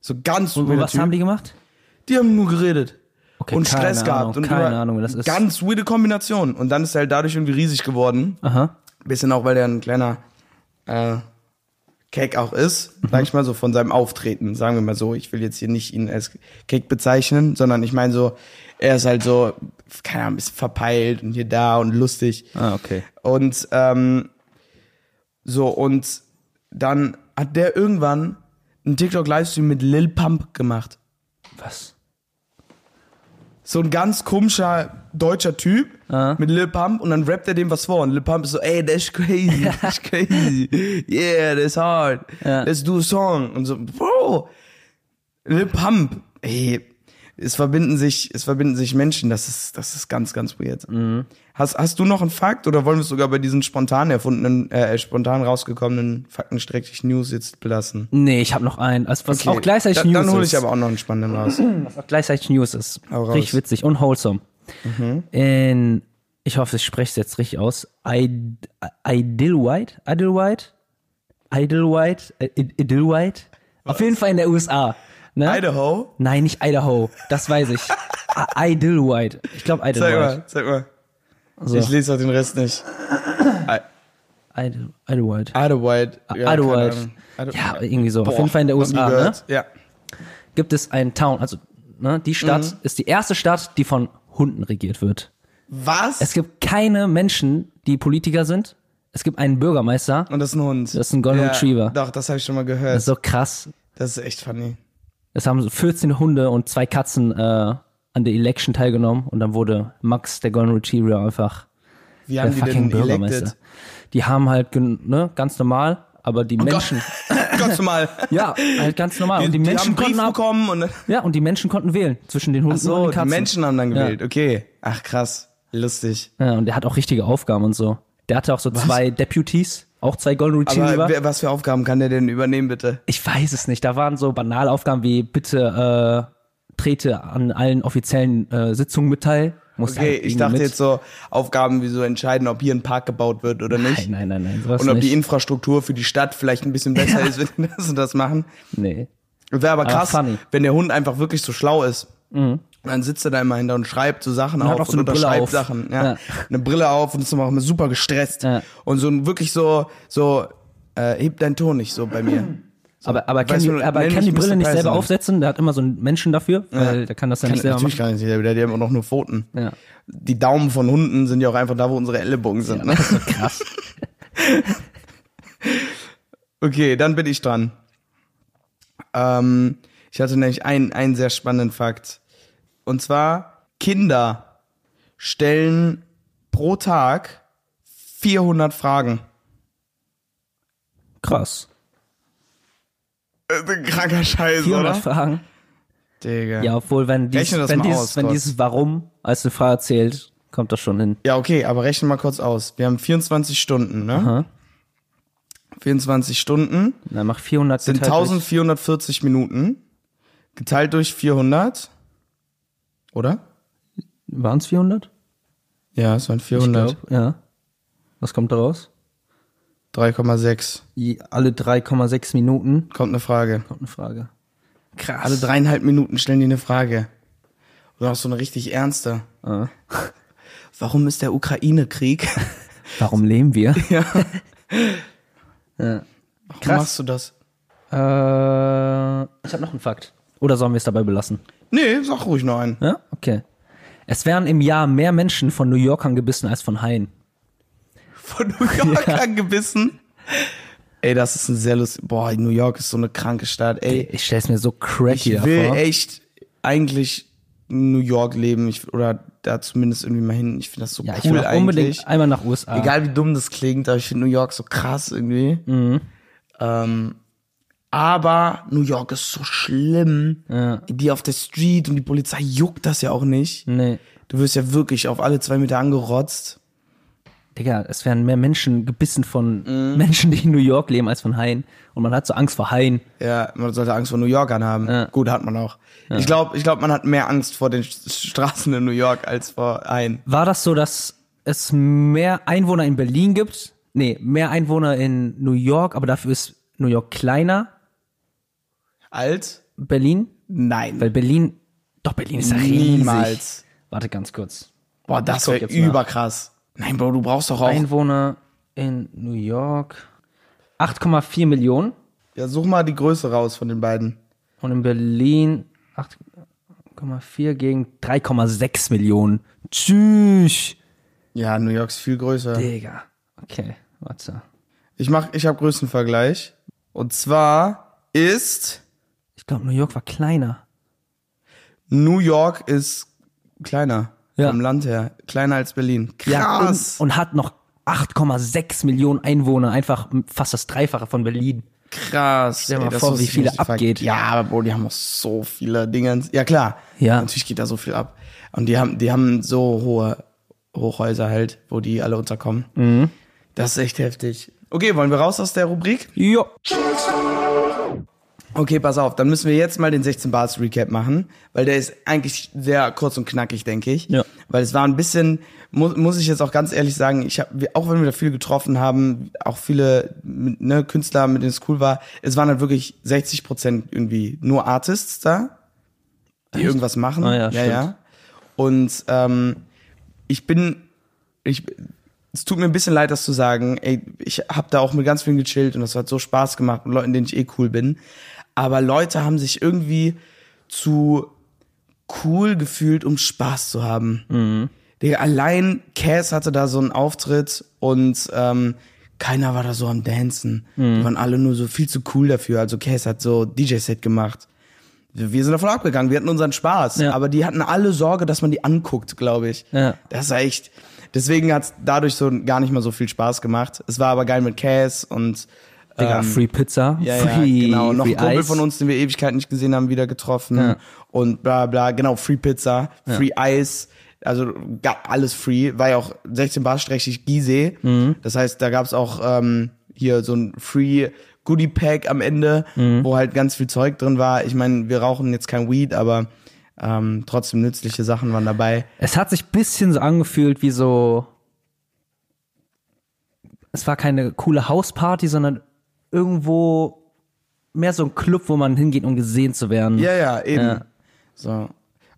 So ganz Und was typ. haben die gemacht? Die haben nur geredet. Okay, und Stress Ahnung, gehabt. Und keine Ahnung, wer das ist. Ganz weirde Kombination. Und dann ist er halt dadurch irgendwie riesig geworden. Aha. Bisschen auch, weil der ein kleiner äh, Cake auch ist, Mhm. sag ich mal so, von seinem Auftreten. Sagen wir mal so, ich will jetzt hier nicht ihn als Cake bezeichnen, sondern ich meine so, er ist halt so, keine Ahnung, ein bisschen verpeilt und hier da und lustig. Ah, okay. Und ähm, so, und dann hat der irgendwann einen TikTok-Livestream mit Lil Pump gemacht. Was? so ein ganz komischer deutscher Typ Ah. mit Lil Pump und dann rappt er dem was vor und Lil Pump ist so, ey, das ist crazy, das ist crazy, yeah, that's hard, Ja. let's do a song und so, Bro, Lil Pump, ey, es verbinden sich, es verbinden sich Menschen, das ist, das ist ganz, ganz weird. Mhm. Hast, hast du noch einen Fakt oder wollen wir es sogar bei diesen spontan erfundenen, äh, spontan rausgekommenen Faktenstreckig News jetzt belassen? Nee, ich habe noch einen. Also, was auch gleichzeitig dann, News Dann hole ist. ich aber auch noch einen spannenden raus. was auch gleichzeitig News ist. Mhm. Richtig witzig und wholesome. In, ich hoffe, ich spreche es jetzt richtig aus. Id- Idlewild? Idlewild? Idlewild? Id- Idlewild? Auf jeden Fall in der USA. Ne? Idaho? Nein, nicht Idaho. Das weiß ich. I- Idlewild. Ich glaube Zeig Idlewild. mal, zeig mal. So. Ich lese auch den Rest nicht. Idle- Idlewild. Idlewild. Ja, keine Idlewild. Ahnung. Idle- Ja, irgendwie so. Auf Boah, jeden Fall in der USA. Ne? Ja. Gibt es einen Town, also ne, die Stadt Mhm. ist die erste Stadt, die von Hunden regiert wird. Was? Es gibt keine Menschen, die Politiker sind. Es gibt einen Bürgermeister. Und das ist ein Hund. Das ist ein Golden ja, Retriever. Doch, das habe ich schon mal gehört. Das ist so krass. Das ist echt funny. Es haben so 14 Hunde und zwei Katzen äh, an der Election teilgenommen und dann wurde Max, der Golden Retriever, einfach Wie der haben die fucking denn Bürgermeister. elected? Die haben halt ne, ganz normal, aber die Menschen, Gott mal. ja, halt ganz normal. und die, die haben Menschen einen Brief konnten ab, bekommen und ja, und die Menschen konnten wählen zwischen den Hunden so, und den die Katzen. Menschen haben dann Ja. gewählt. Okay. Ach krass. Lustig. Ja, und der hat auch richtige Aufgaben und so. Der hatte auch so zwei Deputies, auch zwei Golden Retriever. Aber was für Aufgaben kann der denn übernehmen, bitte? Ich weiß es nicht. Da waren so banale Aufgaben wie bitte äh, trete an allen offiziellen äh, Sitzungen mit teil. Musst Okay, halt ich dachte mit. jetzt so Aufgaben wie so entscheiden, ob hier ein Park gebaut wird oder nicht. Nein, nein, nein, nein. Und ob nicht. die Infrastruktur für die Stadt vielleicht ein bisschen besser ist, wenn die das und das machen. nee. Wäre aber krass. Mhm. wenn der Hund einfach wirklich so schlau ist. Und dann sitzt er da immer hinter und schreibt so Sachen hat auf auch so und unterschreibt. Sachen. Ja. Ja. Eine Brille auf und ist immer auch immer super gestresst. Ja. Und so wirklich so, so, äh, hebt deinen Ton nicht so bei mir. aber aber kann die, aber kann die Brille nicht selber President. aufsetzen? Der hat immer so einen Menschen dafür, weil der kann das ja Kann, nicht selber natürlich machen. gar nicht, der der hat ja immer noch nur Pfoten. Ja. Die Daumen von Hunden sind ja auch einfach da, wo unsere Ellenbogen sind. Ne? Krass. Okay, dann bin ich dran. Ähm, ich hatte nämlich einen, einen sehr spannenden Fakt. Und zwar, Kinder stellen pro Tag 400 Fragen. Krass. Ein kranker Scheiß, 400 oder? Fragen. Digga. Ja, obwohl, wenn, dies, wenn, dieses, aus, wenn dieses Warum als eine Frage zählt, kommt das schon hin. Ja, okay, aber rechne mal kurz aus. Wir haben 24 Stunden, ne? Aha. 24 Stunden Dann mach 400 sind geteilt durch- 1440 Minuten. Geteilt durch 400. Oder? Waren es 400? Ja, es waren Ich 400. glaub, ja. Was kommt da raus? 3,6. Je- Alle 3,6 Minuten Kommt eine Frage. kommt eine Frage. Krass. Alle dreieinhalb Minuten stellen die eine Frage. Oder auch so eine richtig ernste. Ah. Warum ist der Ukraine-Krieg? Warum leben wir? ja. ja. Warum Krass. machst du das? Äh, ich habe noch einen Fakt. Oder sollen wir es dabei belassen? Nee, sag ruhig noch einen. Ja, okay. Es werden im Jahr mehr Menschen von New Yorkern gebissen als von Haien. Von New York angebissen. Ey, das ist ein sehr lustig. Boah, New York ist so eine kranke Stadt. Ey, Ich stell's mir so cracky ich will davor. echt eigentlich in New York leben. Ich, oder da zumindest irgendwie mal hin. Ich finde das so ja, ich will cool eigentlich. unbedingt einmal nach USA. Egal wie dumm das klingt, aber ich finde New York so krass irgendwie. Mhm. Ähm, aber New York ist so schlimm. Ja. Die auf der Street und die Polizei juckt das ja auch nicht. Nee. Du wirst ja wirklich auf alle zwei Meter angerotzt. Digga, es werden mehr Menschen gebissen von Mhm. Menschen, die in New York leben, als von Haien. Und man hat so Angst vor Haien. Ja, man sollte Angst vor New Yorkern haben. Ja. Gut, hat man auch. Ich glaube, ich glaub, man hat mehr Angst vor den St- Straßen in New York als vor ein. War das so, dass es mehr Einwohner in Berlin gibt? Nee, mehr Einwohner in New York, aber dafür ist New York kleiner. Als? Berlin? Nein. Weil Berlin, doch Berlin ist ja riesig. Niemals. Warte ganz kurz. Boah, das wäre überkrass. Nein, Bro, du brauchst doch auch. Einwohner in New York 8,4 Millionen ja, such mal die Größe raus von den beiden. und in Berlin 8,4 gegen 3,6 Millionen. Tschüss. Ja, New York ist viel größer. Digga. Okay, warte. Ich mach, ich habe Größenvergleich. Und zwar ist Ich glaube, New York war kleiner. New York ist kleiner Ja. vom Land her, kleiner als Berlin. Ja, Krass. und, und hat noch 8,6 Millionen Einwohner, einfach fast das Dreifache von Berlin. Krass. Stell dir mal vor, wie viele abgeht. Ja, aber Bro, die haben auch so viele Dinge. Ja, klar. Ja. Natürlich geht da so viel ab. Und die haben, die haben so hohe Hochhäuser halt, wo die alle unterkommen. Mhm. Das ist echt heftig. Okay, wollen wir raus aus der Rubrik? Ja. Okay, pass auf, dann müssen wir jetzt mal den 16 Bars Recap machen, weil der ist eigentlich sehr kurz und knackig, denke ich. Ja. Weil es war ein bisschen, muss, muss ich jetzt auch ganz ehrlich sagen, ich habe, auch wenn wir da viel getroffen haben, auch viele ne, Künstler, mit denen es cool war, es waren halt wirklich 60 Prozent irgendwie nur Artists da, die irgendwas machen. Ah ja, ja, stimmt. ja. Und ähm, ich bin, ich, es tut mir ein bisschen leid, das zu sagen. Ey, ich habe da auch mit ganz vielen gechillt und das hat so Spaß gemacht mit Leuten, denen ich eh cool bin. Aber Leute haben sich irgendwie zu cool gefühlt, um Spaß zu haben. Mhm. Digga, allein Cass hatte da so einen Auftritt und ähm, keiner war da so am Dancen. Mhm. Die waren alle nur so viel zu cool dafür. Also Cass hat so DJ-Set gemacht. Wir sind davon abgegangen, wir hatten unseren Spaß. Ja. Aber die hatten alle Sorge, dass man die anguckt, glaube ich. Ja. Das war echt. Deswegen hat's dadurch so gar nicht mal so viel Spaß gemacht. Es war aber geil mit Cass und Digga, ähm, Free Pizza, ja, Free, ja, genau. Noch free ein Kumpel Ice. von uns, den wir Ewigkeiten nicht gesehen haben, wieder getroffen. Ja. Und bla bla, genau, Free Pizza, Free Ice, also alles free. War ja auch 16 Bar strächig Gizeh. Mhm. Das heißt, da gab's auch ähm, hier so ein Free Goodie Pack am Ende, Mhm. wo halt ganz viel Zeug drin war. Ich meine, wir rauchen jetzt kein Weed, aber ähm, trotzdem nützliche Sachen waren dabei. Es hat sich bisschen so angefühlt wie so. Es war keine coole Hausparty, sondern irgendwo mehr so ein Club, wo man hingeht, um gesehen zu werden. Ja, ja, eben. Ja. So.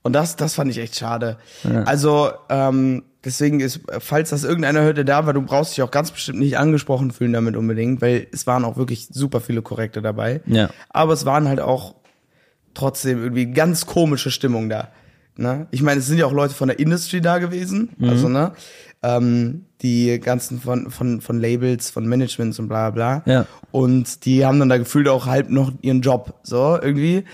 Und das, das fand ich echt schade. Also, ähm, deswegen ist, falls das irgendeiner hört, der da war, du brauchst dich auch ganz bestimmt nicht angesprochen fühlen damit unbedingt, weil es waren auch wirklich super viele Korrekte dabei. Ja. Aber es waren halt auch trotzdem irgendwie ganz komische Stimmung da. Ne? Ich meine, es sind ja auch Leute von der Industry da gewesen, Mhm. also ne, ähm, die ganzen von, von, von Labels, von Managements und bla bla. Ja. Und die haben dann da gefühlt auch halb noch ihren Job, so irgendwie.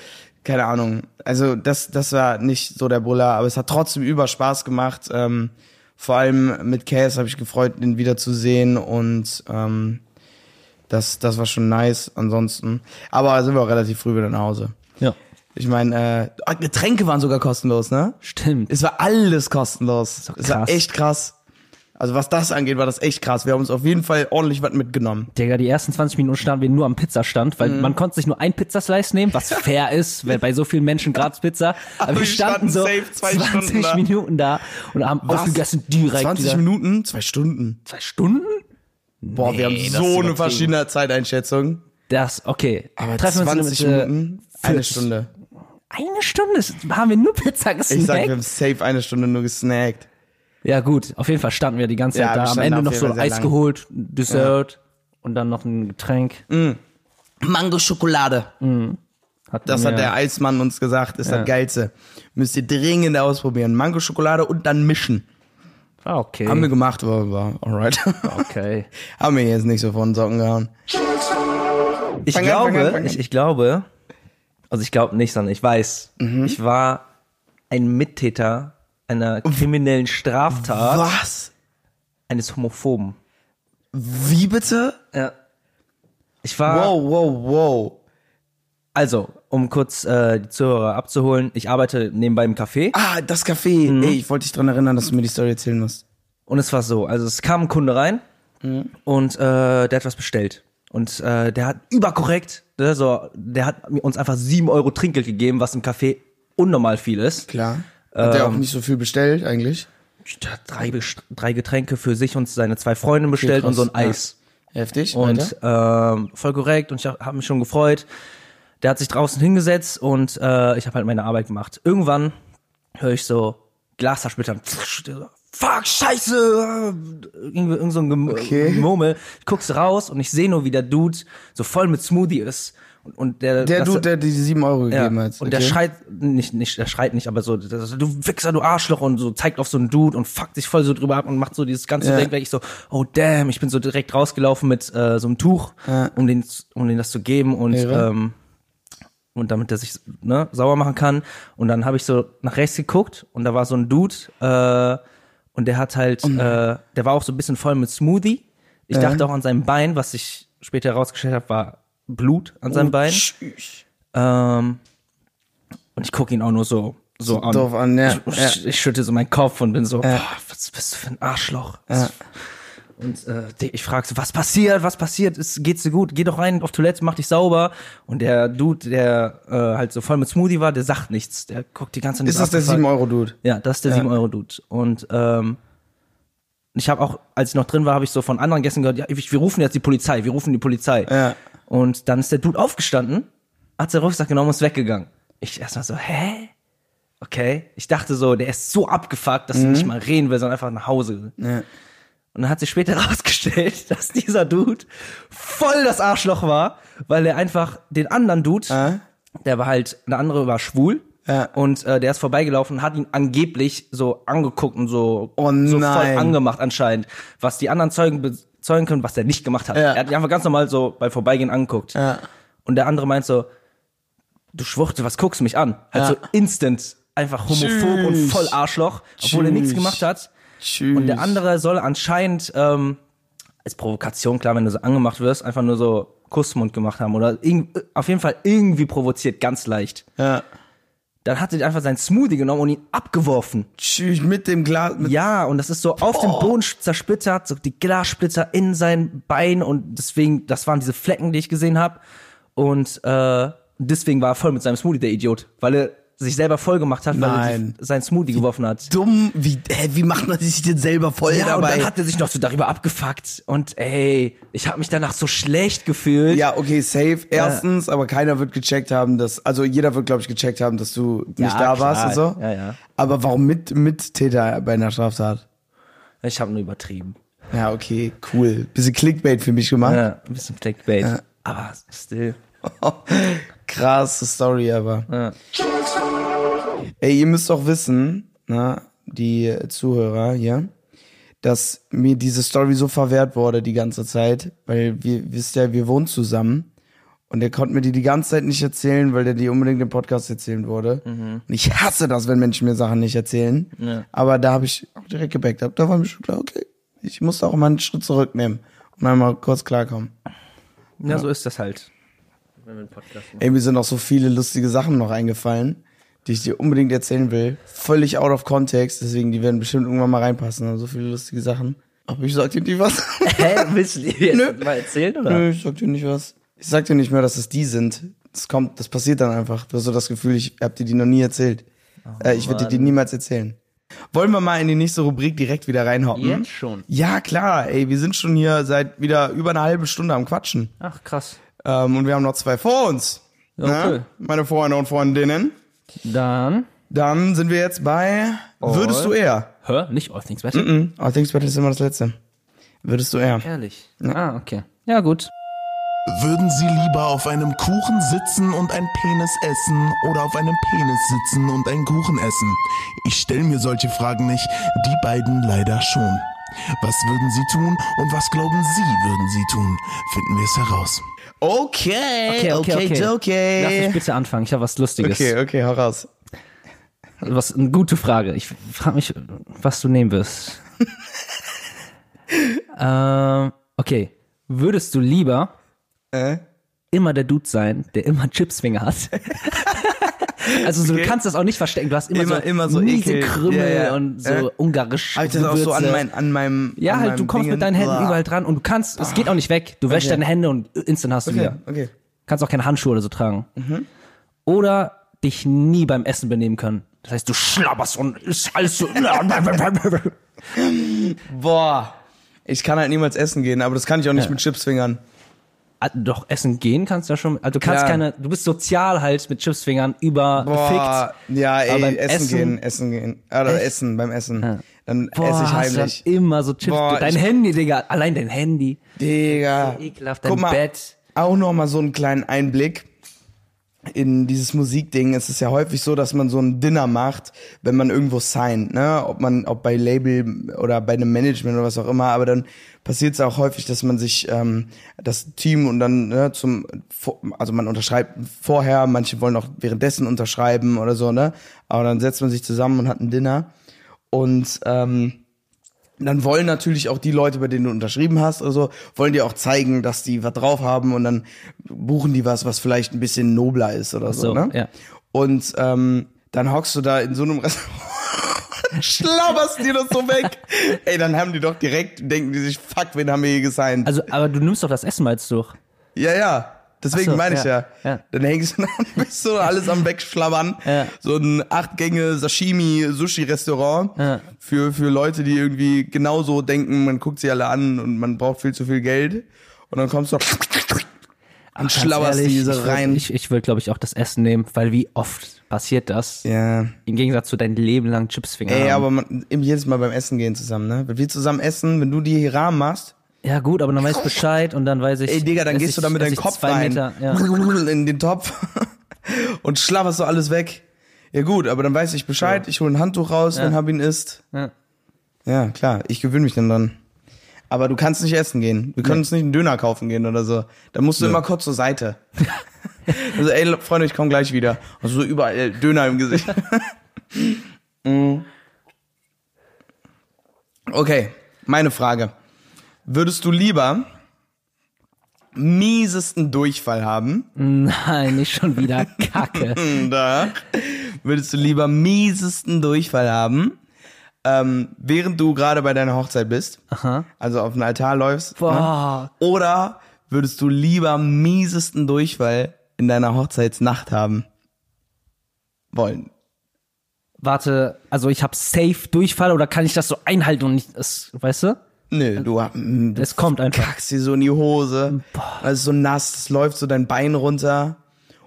Keine Ahnung. Also das, das war nicht so der Buller, aber es hat trotzdem über Spaß gemacht. Ähm, vor allem mit Cass habe ich gefreut, ihn wiederzusehen und ähm, das, das war schon nice. Ansonsten, aber sind wir auch relativ früh wieder nach Hause. Ja. Ich meine, äh, Getränke waren sogar kostenlos, ne? Stimmt. Es war alles kostenlos. doch Es war krass. echt krass. Also was das angeht, war das echt krass. Wir haben uns auf jeden Fall ordentlich was mitgenommen. Digga, die ersten 20 Minuten standen wir nur am Pizzastand, Mhm. weil man konnte sich nur ein Pizzaslice nehmen, was fair ist, weil bei so vielen Menschen gratis Pizza. Aber, Aber wir wir standen so safe zwei 20 Stunden da. Minuten da und haben aufgegessen direkt 20 wieder. Minuten? Zwei Stunden. Zwei Stunden? Boah, wir haben Nee, das ist so eine verschiedene Zeiteinschätzung. Das, okay. Aber Treffen wir uns 20 in der Mitte Minuten? Eine für- Stunde. Eine Stunde haben wir nur Pizza Ich sag, wir gesnackt. haben safe eine Stunde nur gesnackt. Ja gut, auf jeden Fall standen wir die ganze Ja, Zeit wir da. Am Ende noch so Eis lang. geholt, Dessert und dann noch ein Getränk. Mango-Schokolade. Hatten Das wir- hat der Eismann uns gesagt, ist das Geilste. Müsst ihr dringend ausprobieren. Mango-Schokolade und dann mischen. Ah, okay. Haben wir gemacht, war, war alright. okay. Haben wir jetzt nicht so von den Socken gehauen. Ich Fang an, glaube, fang an, fang an. Ich, ich glaube, also ich glaube nicht, sondern ich weiß, Mhm. ich war ein Mittäter einer kriminellen Straftat Was? eines Homophoben. Wie bitte? Ja. Ich war, Wow, wow, wow. also, um kurz äh, die Zuhörer abzuholen, ich arbeite nebenbei im Café Ah, das Café. Mhm. Ey, ich wollte dich dran erinnern, dass du mir die Story erzählen musst. und es war so, also es kam ein Kunde rein und äh, der hat was bestellt. Und äh, der hat überkorrekt, ne, so, der hat uns einfach sieben Euro Trinkgeld gegeben, was im Café unnormal viel ist. Klar. Hat der auch Ähm. nicht so viel bestellt, eigentlich? Der hat drei, drei Getränke für sich und seine zwei Freunde bestellt und so ein krass, ja. Eis. Heftig. Und ähm, voll korrekt und ich habe mich schon gefreut. Der hat sich draußen hingesetzt und äh, ich habe halt meine Arbeit gemacht. Irgendwann höre ich so Glas zersplittern. Fuck, scheiße! Irgend so ein Gem Okay. Murmel. Ich guck's raus und ich sehe nur, wie der Dude so voll mit Smoothie ist. Und, und der, der das- Dude, der die sieben Euro ja. gegeben hat. Und der schreit, nicht, nicht, der schreit nicht, aber so, so, du Wichser, du Arschloch und so zeigt auf so einen Dude und fuckt sich voll so drüber ab und macht so dieses ganze Ja. Ding weg. Ich so, oh damn, ich bin so direkt rausgelaufen mit äh, so einem Tuch, Ja. um den, um den das zu geben und ähm, und damit er sich ne, sauer machen kann. Und dann habe ich so nach rechts geguckt und da war so ein Dude äh, und der hat halt, Oh äh, der war auch so ein bisschen voll mit Smoothie. Ich dachte auch an seinem Bein, was ich später herausgestellt habe, war Blut an seinem Bein. Tschüss. Ähm, und ich gucke ihn auch nur so, so an. doof an, ja, Ich, ja. ich, ich schütte so meinen Kopf und bin so, Ja. boah, was bist du für ein Arschloch? Und äh, ich frage so, was passiert, was passiert? Ist, geht's dir gut? Geh doch rein auf Toilette, mach dich sauber. Und der Dude, der äh, halt so voll mit Smoothie war, der sagt nichts. Der guckt die ganze Zeit Ist das der 7-Euro-Dude? Ja, das ist der 7-Euro-Dude. Und ähm, ich habe auch, als ich noch drin war, habe ich so von anderen Gästen gehört, ja, wir rufen jetzt die Polizei, wir rufen die Polizei. Ja. Und dann ist der Dude aufgestanden, hat seinen Rucksack genommen und ist weggegangen. Ich erstmal so, hä? Okay. Ich dachte so, der ist so abgefuckt, dass er nicht mal reden will, sondern einfach nach Hause. Mhm. Ja. Und dann hat sich später herausgestellt, dass dieser Dude voll das Arschloch war, weil er einfach den anderen Dude, Äh? der war halt, der andere war schwul. Ja. Und äh, der ist vorbeigelaufen hat ihn angeblich so angeguckt und so, Oh so voll angemacht anscheinend, was die anderen Zeugen bezeugen können, was der nicht gemacht hat. Ja. Er hat ihn einfach ganz normal so beim Vorbeigehen angeguckt. Ja. Und der andere meint so, du Schwuchtel, was guckst du mich an? Halt Ja. so instant, einfach homophob und Tschüss. voll Arschloch, obwohl er nichts Tschüss. gemacht hat. Tschüss. Und der andere soll anscheinend ähm, als Provokation, klar, wenn du so angemacht wirst, einfach nur so Kussmund gemacht haben oder auf jeden Fall irgendwie provoziert, ganz leicht. Ja. Dann hat er einfach seinen Smoothie genommen und ihn abgeworfen. Tschüss, mit dem Glas. Mit Ja, und das ist so auf dem Boden zersplittert, so die Glassplitter in sein Bein und deswegen, das waren diese Flecken, die ich gesehen habe. Und äh, deswegen war er voll mit seinem Smoothie, der Idiot, weil er sich selber voll gemacht hat, weil er Nein. sein Smoothie geworfen hat. dumm. Wie, hä, wie macht man sich denn selber voll Ja, und dabei? dann hat er sich noch so darüber abgefuckt. Und ey, ich habe mich danach so schlecht gefühlt. ja, okay, safe. Erstens, aber keiner wird gecheckt haben, dass, also jeder wird, glaube ich, gecheckt haben, dass du nicht da klar. warst und so. Ja, ja. Aber warum mit, mit Täter bei einer Straftat? Ich habe nur übertrieben. Ja, okay, cool. Bisschen Clickbait für mich gemacht. Ja, ein bisschen Clickbait. Aber still. Krasse Story, aber. Ja. Ey, ihr müsst auch wissen, na, die Zuhörer hier, dass mir diese Story so verwehrt wurde die ganze Zeit, weil wir wisst ja, wir wohnen zusammen und er konnte mir die die ganze Zeit nicht erzählen, weil der die unbedingt im Podcast erzählen wurde. Und ich hasse das, wenn Menschen mir Sachen nicht erzählen. Ja. Aber da habe ich auch direkt gebackt. Da war mir schon klar, okay, ich musste auch mal einen Schritt zurücknehmen und einmal kurz klarkommen. ja, so ist das halt. Wenn wir einen Podcast machen. Ey, mir sind auch so viele lustige Sachen noch eingefallen, die ich dir unbedingt erzählen will. Völlig out of context, deswegen die werden bestimmt irgendwann mal reinpassen. Also so viele lustige Sachen. Aber ich sag dir nicht was. Hä, willst du die jetzt Nö. mal erzählen, oder? Nö, ich sag dir nicht was. Ich sag dir nicht mehr, dass es die sind. Das kommt, das passiert dann einfach. Du hast so das Gefühl, ich hab dir die noch nie erzählt. äh, ich werde dir die niemals erzählen. Wollen wir mal in die nächste Rubrik direkt wieder reinhoppen? Jetzt schon. Ja, klar, ey, wir sind schon hier seit wieder über eine halbe Stunde am Quatschen. Ach, krass. Ähm, und wir haben noch zwei vor uns. Ja, Ne? cool. Meine Freunde und Freundinnen. Dann. Dann sind wir jetzt bei Würdest du eher? Hör, nicht All Things Better. Mhm. Oh, Things Better ist immer das letzte. Würdest du eher? Ehrlich. Ah, okay. Ja, gut. Würden Sie lieber auf einem Kuchen sitzen und ein Penis essen oder auf einem Penis sitzen und einen Kuchen essen? Ich stelle mir solche Fragen nicht, die beiden leider schon. Was würden Sie tun und was glauben Sie würden Sie tun? Finden wir es heraus. Okay, okay, okay. Lass mich bitte anfangen. Ich habe was Lustiges. Okay, okay, hau raus. Was eine gute Frage. Ich frage mich, was du nehmen wirst. ähm, okay. Würdest du lieber Äh? immer der Dude sein, der immer Chipsfinger hat? also so, Okay. du kannst das auch nicht verstecken. Du hast immer, Immer- so immer so miese. Krümmel Ja, ja. und so Äh? ungarisch. Hab ich das auch so an, mein, an meinem. Ja, an halt, meinem du kommst Dingen? mit deinen Händen überall dran und du kannst, es geht auch nicht weg. Du wäschst Okay. deine Hände und instant hast du Okay, wieder. okay. Kannst auch keine Handschuhe oder so tragen. Mhm. Oder dich nie beim Essen benehmen können. Das heißt, du schlabberst und ist alles so. Boah. Ich kann halt niemals essen gehen, aber das kann ich auch nicht mit Chipsfingern. Doch, essen gehen kannst du ja schon. Also du kannst Klar. keine, du bist sozial halt mit Chipsfingern überfickt. Ja, ey, essen, Essen- gehen, essen gehen. Oder Echt? essen, beim Essen. Dann Boah, esse ich hast du heimlich. dann immer so Chips. Boah, dein Handy, Digga. Allein dein Handy. Digga. Ekelhaft, dein Guck mal, Bett. auch noch mal so einen kleinen Einblick in dieses Musikding. Es ist ja häufig so, dass man so ein Dinner macht, wenn man irgendwo signed, ne? Ob man, ob bei Label oder bei einem Management oder was auch immer, aber dann passiert es auch häufig, dass man sich ähm, das Team und dann ne, zum, also man unterschreibt vorher, manche wollen auch währenddessen unterschreiben oder so, ne? Aber dann setzt man sich zusammen und hat ein Dinner und ähm, dann wollen natürlich auch die Leute, bei denen du unterschrieben hast, also wollen dir auch zeigen, dass die was drauf haben und dann buchen die was, was vielleicht ein bisschen nobler ist oder so, so, ne? ja. Und ähm, dann hockst du da in so einem Restaurant, schlabberst dir das so weg. Ey, dann haben die doch direkt, denken die sich, fuck, wen haben wir hier gesigned? Also, aber du nimmst doch das Essen mal jetzt durch. ja, ja. Deswegen so, meine ich ja. ja, ja. Dann hängst du da und bist so alles am Wegschlabbern. Ja. So ein acht Gänge Sashimi Sushi Restaurant Ja. für für Leute, die irgendwie genauso denken, man guckt sie alle an und man braucht viel zu viel Geld und dann kommst du und Ganz schlabberst ehrlich, diese rein. Ich, ich würde, glaube ich, auch das Essen nehmen, weil wie oft passiert das? ja. Im Gegensatz zu deinem Leben lang Chipsfinger Ey, haben. aber man, jedes Mal beim Essen gehen zusammen, ne? Wenn wir zusammen essen, wenn du die hier Rahmen machst, Ja gut, aber dann weiß ich Bescheid und dann weiß ich. ey Digga, dann gehst ich, du da mit deinem Kopf rein Meter, ja. in den Topf und schlabberst so alles weg. Ja gut, aber dann weiß ich Bescheid, ich hole ein Handtuch raus, wenn Habin isst. Ja. Ja, klar, ich gewöhne mich dann dran. Aber du kannst nicht essen gehen. Wir können uns nicht einen Döner kaufen gehen oder so. Da musst du immer kurz zur Seite. also, ey, Freunde, ich komme gleich wieder. Also so überall Döner im Gesicht. Mm. okay, meine Frage. Würdest du lieber miesesten Durchfall haben? Nein, nicht schon wieder Kacke. Da. Würdest du lieber miesesten Durchfall haben, ähm, während du gerade bei deiner Hochzeit bist? Aha. Also auf den Altar läufst? Ne? Oder würdest du lieber miesesten Durchfall in deiner Hochzeitsnacht haben wollen? Warte, also ich habe safe Durchfall oder kann ich das so einhalten und nicht, das, weißt du? Nö, du, mm, du Es kommt einfach. kackst dir so in die Hose. Es ist so nass, es läuft so dein Bein runter.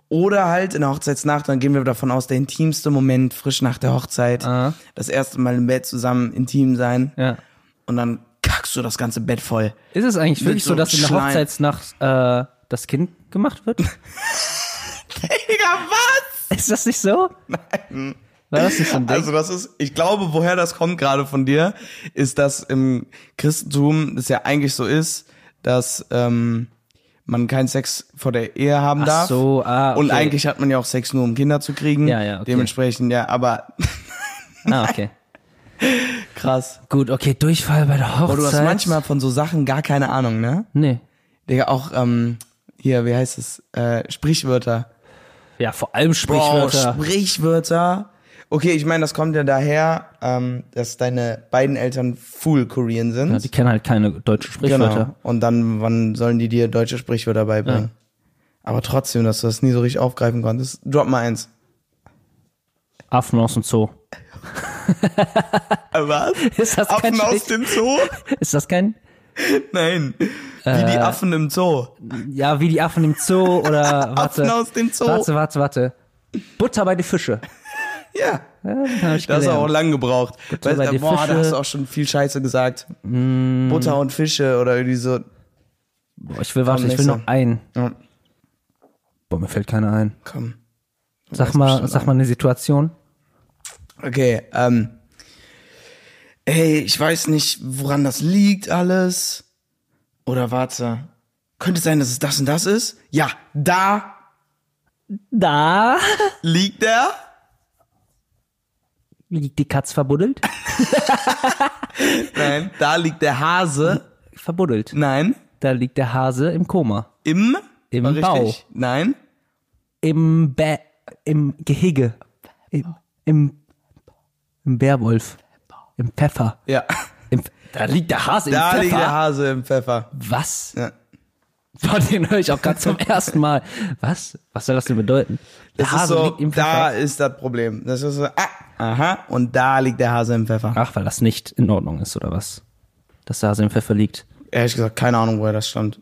Oder halt in der Hochzeitsnacht, dann gehen wir davon aus, der intimste Moment, frisch nach der Hochzeit. Aha. Das erste Mal im Bett zusammen intim sein. Ja. Und dann kackst du das ganze Bett voll. Ist es eigentlich wirklich so, so dass in der. Hochzeitsnacht äh, das Kind gemacht wird? Digga, was? Ist das nicht so? Nein. War das nicht so ein Ding? Also das ist, ich glaube, woher das kommt gerade von dir, ist, dass im Christentum es ja eigentlich so ist, dass ähm, man keinen Sex vor der Ehe haben Ach darf. so, ah, okay. Und eigentlich hat man ja auch Sex nur, um Kinder zu kriegen. Ja, ja, okay. Dementsprechend, ja, aber ah, okay. krass. Gut, okay, Durchfall bei der Hochzeit. Aber du hast manchmal von so Sachen gar keine Ahnung, ne? Nee. Digga, auch, ähm, hier, wie heißt es? Äh, Sprichwörter. Ja, vor allem Boah, Sprichwörter. Okay, ich meine, das kommt ja daher, ähm, dass deine beiden Eltern Full Korean sind. ja, die kennen halt keine deutschen Sprichwörter. Genau. Und dann, wann sollen die dir deutsche Sprichwörter beibringen? Aber trotzdem, dass du das nie so richtig aufgreifen konntest. Drop mal eins. Affen aus dem Zoo. Was? Ist das kein Affen aus Sprich- dem Zoo? Ist das kein? Nein. Wie die Affen im Zoo. Ja, wie die Affen im Zoo oder warte. Affen aus dem Zoo. Warte, warte, warte. Butter bei die Fische. Ja. Ja, Das hast du gelernt. auch lang gebraucht. Weißt, boah, Fische. Mm. da hast du auch schon viel Scheiße gesagt. Butter und Fische oder irgendwie so. Boah, ich will, warte, ich will noch einen. Ja, Boah, mir fällt keiner ein. komm. Sag mal, sag mal eine Situation. Okay, ähm. Ey, ich weiß nicht, woran das liegt alles. Oder warte. Könnte es sein, dass es das und das ist? Ja, da Da liegt er. Liegt die Katz verbuddelt. Nein, da liegt der Hase. Verbuddelt. Nein, Da liegt der Hase im Koma. im Im War Bau. richtig? Nein, Im Bä im Gehege. Im, im, im Bärwolf. Im Pfeffer. ja. Im, da liegt der Hase Da im liegt der Pfeffer. Hase im Pfeffer. Was? Ja. Boah, den höre ich auch gerade zum ersten Mal. Was? Was soll das denn bedeuten? Der Das ist Hase so, liegt im da Pfeffer. ist das Problem. Das ist so, ah, aha, und da liegt der Hase im Pfeffer. Ach, weil das nicht in Ordnung ist, oder was? Dass der Hase im Pfeffer liegt. Ehrlich gesagt, keine Ahnung, woher das stand.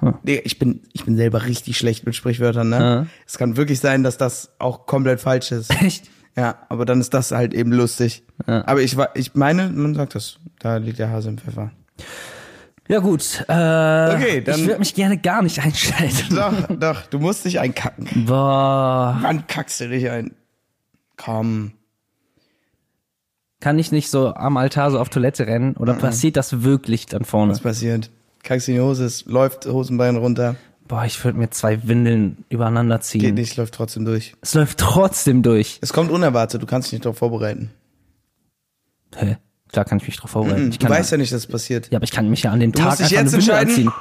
Hm. Ich bin, ich bin selber richtig schlecht mit Sprichwörtern, ne? Ja. Es kann wirklich sein, dass das auch komplett falsch ist. Echt? Ja, aber dann ist das halt eben lustig. Ja. Aber ich, ich meine, man sagt das. Da liegt der Hase im Pfeffer. Ja gut. Äh, Okay, dann- ich würde mich gerne gar nicht einschalten. Doch, doch, du musst dich einkacken. Boah. Wann kackst du dich ein? Komm. Kann ich nicht so am Altar so auf Toilette rennen? Oder passiert das wirklich dann vorne? Was passiert? Kackst in die Hose, es läuft Hosenbein runter. Boah, ich würde mir zwei Windeln übereinander Geht ziehen. nicht, läuft trotzdem durch. Es läuft trotzdem durch. Es kommt unerwartet, du kannst dich nicht darauf vorbereiten. Hä? Klar kann ich mich drauf vorbereiten. ich Du weißt ja nicht, dass es passiert. ja, aber ich kann mich ja an den Du Tag musst dich jetzt entscheiden. anziehen.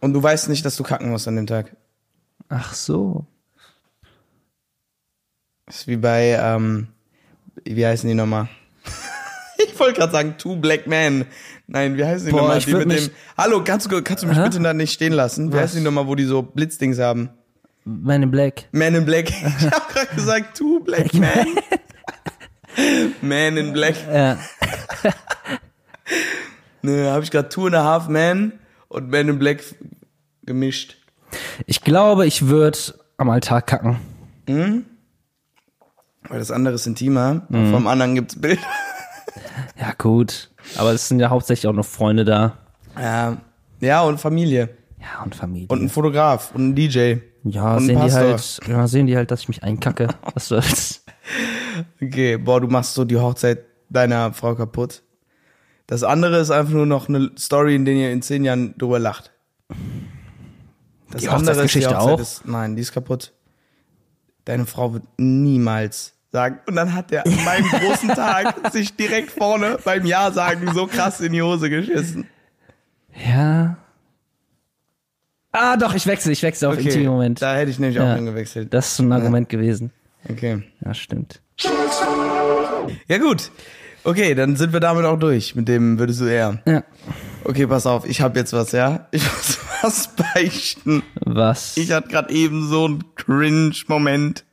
Und du weißt nicht, dass du kacken musst an dem Tag. Ach so. Das ist wie bei, ähm, wie heißen die nochmal? ich wollte gerade sagen, Two Black Men. Nein, wie heißen die nochmal? Die mit dem. Hallo, kannst du, kannst du mich Hä? bitte da nicht stehen lassen? Wie Was? heißen die nochmal, wo die so Blitzdings haben? Man in Black. Man in Black. Ich habe gerade gesagt, Two Black Men. Man in Black. Ja. Ne, habe ich gerade Two and a Half Men und Man in Black gemischt. Ich glaube, ich würde am Altar kacken. Weil das andere ist intimer. Mhm. Vom anderen gibt's Bild. Ja, gut. Aber es sind ja hauptsächlich auch noch Freunde da. Ja, ja, und Familie. Ja, und Familie. Und ein Fotograf und ein DJ. ja, sehen die halt, ja, sehen die halt, dass ich mich einkacke. Was soll's? Okay, boah, du machst so die Hochzeit deiner Frau kaputt. Das andere ist einfach nur noch eine Story, in der ihr in zehn Jahren drüber lacht. Das Die andere ist Hochzeitsgeschichte auch? Ist, nein, die ist kaputt. Deine Frau wird niemals sagen. Und dann hat er an meinem großen Tag sich direkt vorne beim Ja sagen so krass in die Hose geschissen. Ja. Ah, doch, ich wechsle, ich wechsle auf intime Moment. da hätte ich nämlich auch Ja. hingewechselt. Das ist so ein Argument gewesen. Okay. Ja, stimmt. Ja gut. Okay, dann sind wir damit auch durch. Mit dem würdest du eher. Ja. Okay, pass auf, ich habe jetzt was, ja? Ich muss was beichten. Was? Ich hatte gerade eben so einen Cringe-Moment.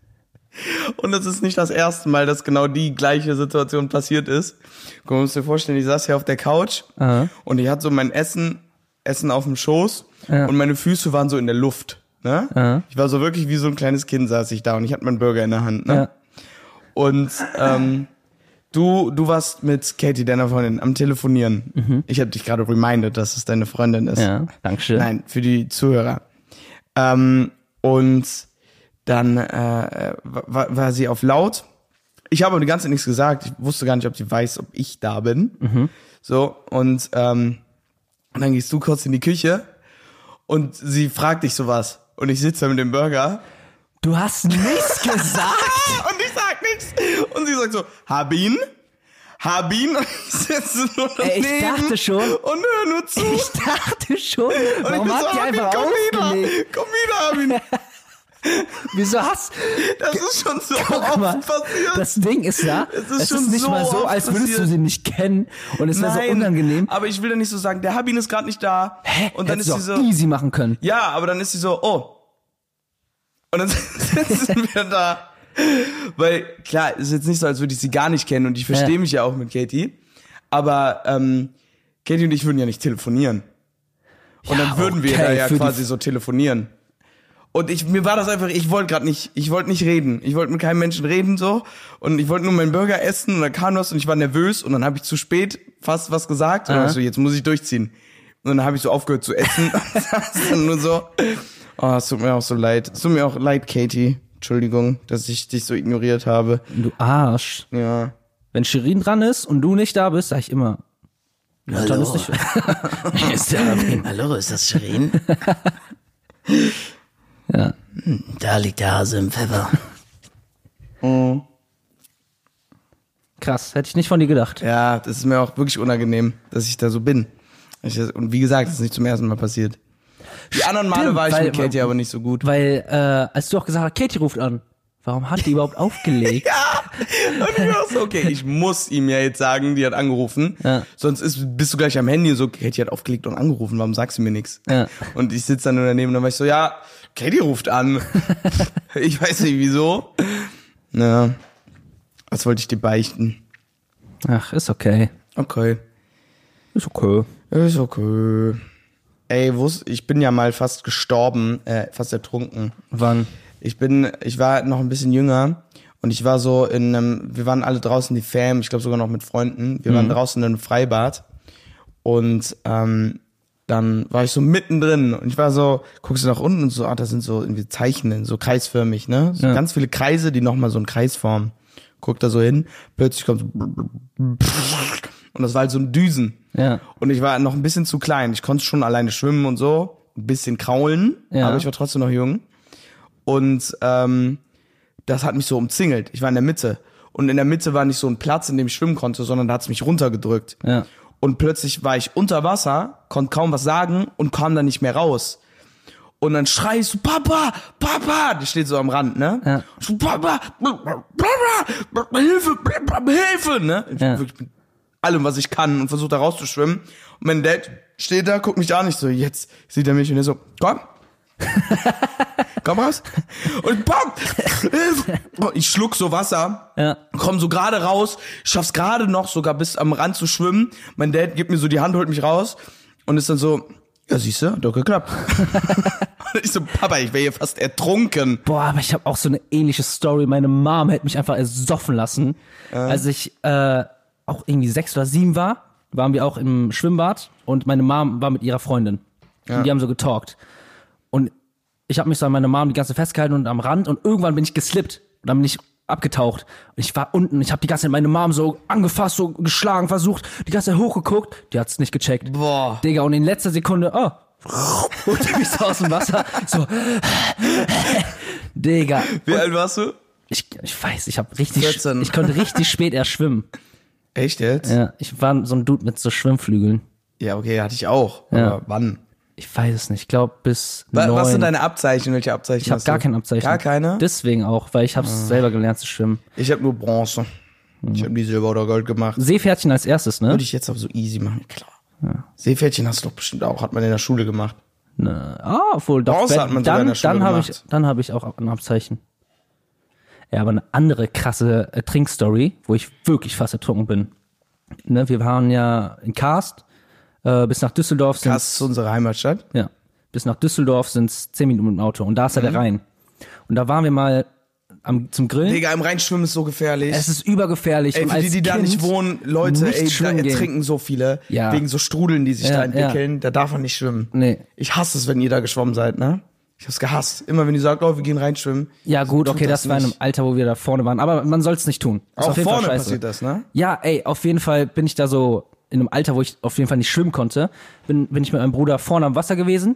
Und es ist nicht das erste Mal, dass genau die gleiche Situation passiert ist. Du musst dir vorstellen, ich saß hier auf der Couch Aha. und ich hatte so mein Essen, Essen auf dem Schoß Ja. und meine Füße waren so in der Luft. Ne? Aha. Ich war so wirklich wie so ein kleines Kind saß ich da und ich hatte meinen Burger in der Hand. Ne? Ja. Und ähm, du, du warst mit Katie, deiner Freundin, am Telefonieren. Ich habe dich gerade reminded, dass es deine Freundin ist. Mhm. Ja, Dankeschön. Nein, für die Zuhörer. Ähm, und dann äh, war, war sie auf laut. Ich habe aber die ganze Zeit nichts gesagt. Ich wusste gar nicht, ob sie weiß, ob ich da bin. So, und ähm, und dann gehst du kurz in die Küche und sie fragt dich sowas. Und ich sitze da mit dem Burger Du hast nichts gesagt. und ich sag nichts. Und sie sagt so, hab ihn, hab ihn. Und ich sitze nur Ey, ich daneben dachte schon. Und höre nur zu. Ich dachte schon. Und ich Warum bin hat so, einfach komm wieder, komm wieder, Armin. Wieso hast Das ist schon so Guck oft mal, passiert. das Ding ist ja, Es ist es schon ist nicht so mal so, als würdest du passiert. sie nicht kennen und es wäre so unangenehm. aber ich will dann nicht so sagen, der Habin ist gerade nicht da. Hä? Und dann Hättest ist sie du so, easy machen können. ja, aber dann ist sie so, oh. Und dann sitzen wir da. Weil, klar, ist jetzt nicht so, als würde ich sie gar nicht kennen und ich verstehe Ja. mich ja auch mit Katie. Aber ähm, Katie und ich würden ja nicht telefonieren. Und Ja, dann würden wir okay, da ja quasi so telefonieren. Und ich, mir war das einfach, ich wollte gerade nicht, ich wollte nicht reden. Ich wollte mit keinem Menschen reden so. Und ich wollte nur meinen Burger essen und dann kam was und ich war nervös und dann habe ich zu spät fast was gesagt. Und dann so, jetzt muss ich durchziehen. Und dann habe ich so aufgehört zu essen. und dann nur so. Oh, es tut mir auch so leid. Es tut mir auch leid, Katie. Entschuldigung, dass ich dich so ignoriert habe. Du Arsch. Ja. Wenn Shirin dran ist und du nicht da bist, sag ich immer. Ja, dann ist nicht. ist der Armin. Hallo, ist das Shirin? Ja. Da liegt der Hase im Pfeffer. Krass, hätte ich nicht von dir gedacht. Ja, das ist mir auch wirklich unangenehm, dass ich da so bin. Ich, und wie gesagt, das ist nicht zum ersten Mal passiert. Die anderen Male Stimmt, war ich weil- mit Katie aber nicht so gut. Weil, äh, als du auch gesagt hast, Katie ruft an. Warum hat die überhaupt aufgelegt? Und ich war so, okay, ich muss ihm ja jetzt sagen, die hat angerufen. Ja. Sonst ist, bist du gleich am Handy und so, Katie hat aufgelegt und angerufen, warum sagst du mir nichts? Ja. Und ich sitze dann nur daneben und dann war ich so, ja, Katie ruft an. ich weiß nicht wieso. Na, was wollte ich dir beichten? Ach, ist okay. Okay. Ist okay. Ist okay. Ey, ich bin ja mal fast gestorben, äh, fast ertrunken. Wann? Ich bin, ich war noch ein bisschen jünger und ich war so in einem, wir waren alle draußen die Fam, ich glaube sogar noch mit Freunden. Wir waren draußen in einem Freibad und ähm, dann war ich so mittendrin und ich war so, guckst du nach unten und so, ah, da sind so irgendwie Zeichen, so kreisförmig, ne? So Ja. ganz viele Kreise, die nochmal so einen Kreis formen. Guck da so hin, plötzlich kommt so und das war halt so ein Düsen. Ja. Und ich war noch ein bisschen zu klein. Ich konnte schon alleine schwimmen und so, ein bisschen kraulen, Ja. aber ich war trotzdem noch jung. Und ähm, das hat mich so umzingelt. Ich war in der Mitte. Und in der Mitte war nicht so ein Platz, in dem ich schwimmen konnte, sondern da hat es mich runtergedrückt. Ja. Und plötzlich war ich unter Wasser, konnte kaum was sagen und kam dann nicht mehr raus. Und dann schrei ich so, Papa, Papa, die steht so am Rand, ne? Ja. So, Papa, Papa, Hilfe, Hilfe, ne? Ich Ja. wirklich mit allem, was ich kann und versuche da rauszuschwimmen. Und mein Dad steht da, guckt mich an, ich so, jetzt sieht er mich und er so, komm. komm raus. Und Hilfe. Ich schluck so Wasser Ja. komm so gerade raus, schaff's gerade noch sogar bis am Rand zu schwimmen. Mein Dad gibt mir so die Hand, holt mich raus und ist dann so, ja siehste, hat doch geklappt. und ich so, Papa, ich wäre hier fast ertrunken. Boah, aber ich habe auch so eine ähnliche Story. Meine Mom hätte mich einfach ersoffen lassen. Als ich äh, auch irgendwie sechs oder sieben war, waren wir auch im Schwimmbad und meine Mom war mit ihrer Freundin. Und die haben so getalkt. Und ich habe mich so an meine Mom die ganze Zeit festgehalten und am Rand und irgendwann bin ich geslippt. Und dann bin ich abgetaucht. Und ich war unten, ich habe die ganze Zeit meine Mom so angefasst, so geschlagen, versucht, die ganze Zeit hochgeguckt. Die hat's nicht gecheckt. Boah. Digga, und in letzter Sekunde, oh, holt die mich so aus dem Wasser. So, Digga. Wie alt warst du? Ich, ich weiß, ich habe richtig, 14. ich konnte richtig spät erst schwimmen. Echt jetzt? Ja, ich war so ein Dude mit so Schwimmflügeln. Ja, okay, hatte ich auch. Ja. Aber wann? Ich weiß es nicht. Ich glaube bis Wa- neun. Was sind deine Abzeichen? Welche Abzeichen ich habe gar du? kein Abzeichen. Gar keine? Deswegen auch, weil ich habe es selber gelernt zu schwimmen. Ich habe nur Bronze. Ich habe nie Silber oder Gold gemacht. Seepferdchen als erstes, ne? Würde ich jetzt aber so easy machen, klar. Seepferdchen hast du doch bestimmt auch, hat man in der Schule gemacht. Ne, ah, obwohl doch. Bronze hat man sogar in dann der Schule dann habe ich, gemacht. dann habe ich auch ein Abzeichen. Ja, aber eine andere krasse äh, Trinkstory, wo ich wirklich fast ertrunken bin. Ne, wir waren ja in Karst, äh, bis nach Düsseldorf sind Das ist unsere Heimatstadt. Ja. Bis nach Düsseldorf sind es zehn Minuten mit dem Auto. Und da ist ja Mhm. der Rhein. Und da waren wir mal am, zum Grillen. Digga, im Rheinschwimmen ist so gefährlich. Es ist übergefährlich. Ey, für die, die da nicht wohnen, Leute, nicht ey, da schwimmen ertrinken so viele. Ja. Wegen so Strudeln, die sich Ja, da entwickeln. Da darf man nicht schwimmen. Nee. Ich hasse es, wenn ihr da geschwommen seid, ne? Ich hab's gehasst. Immer wenn die sagt, oh, wir gehen reinschwimmen. Ja, gut, okay, das, war in einem. Alter, wo wir da vorne waren. Aber man soll es nicht tun. Ist Auch auf jeden Fall vorne passiert das, ne? Ja, ey, auf jeden Fall bin ich da so in einem Alter, wo ich auf jeden Fall nicht schwimmen konnte. Bin, bin ich mit meinem Bruder vorne am Wasser gewesen.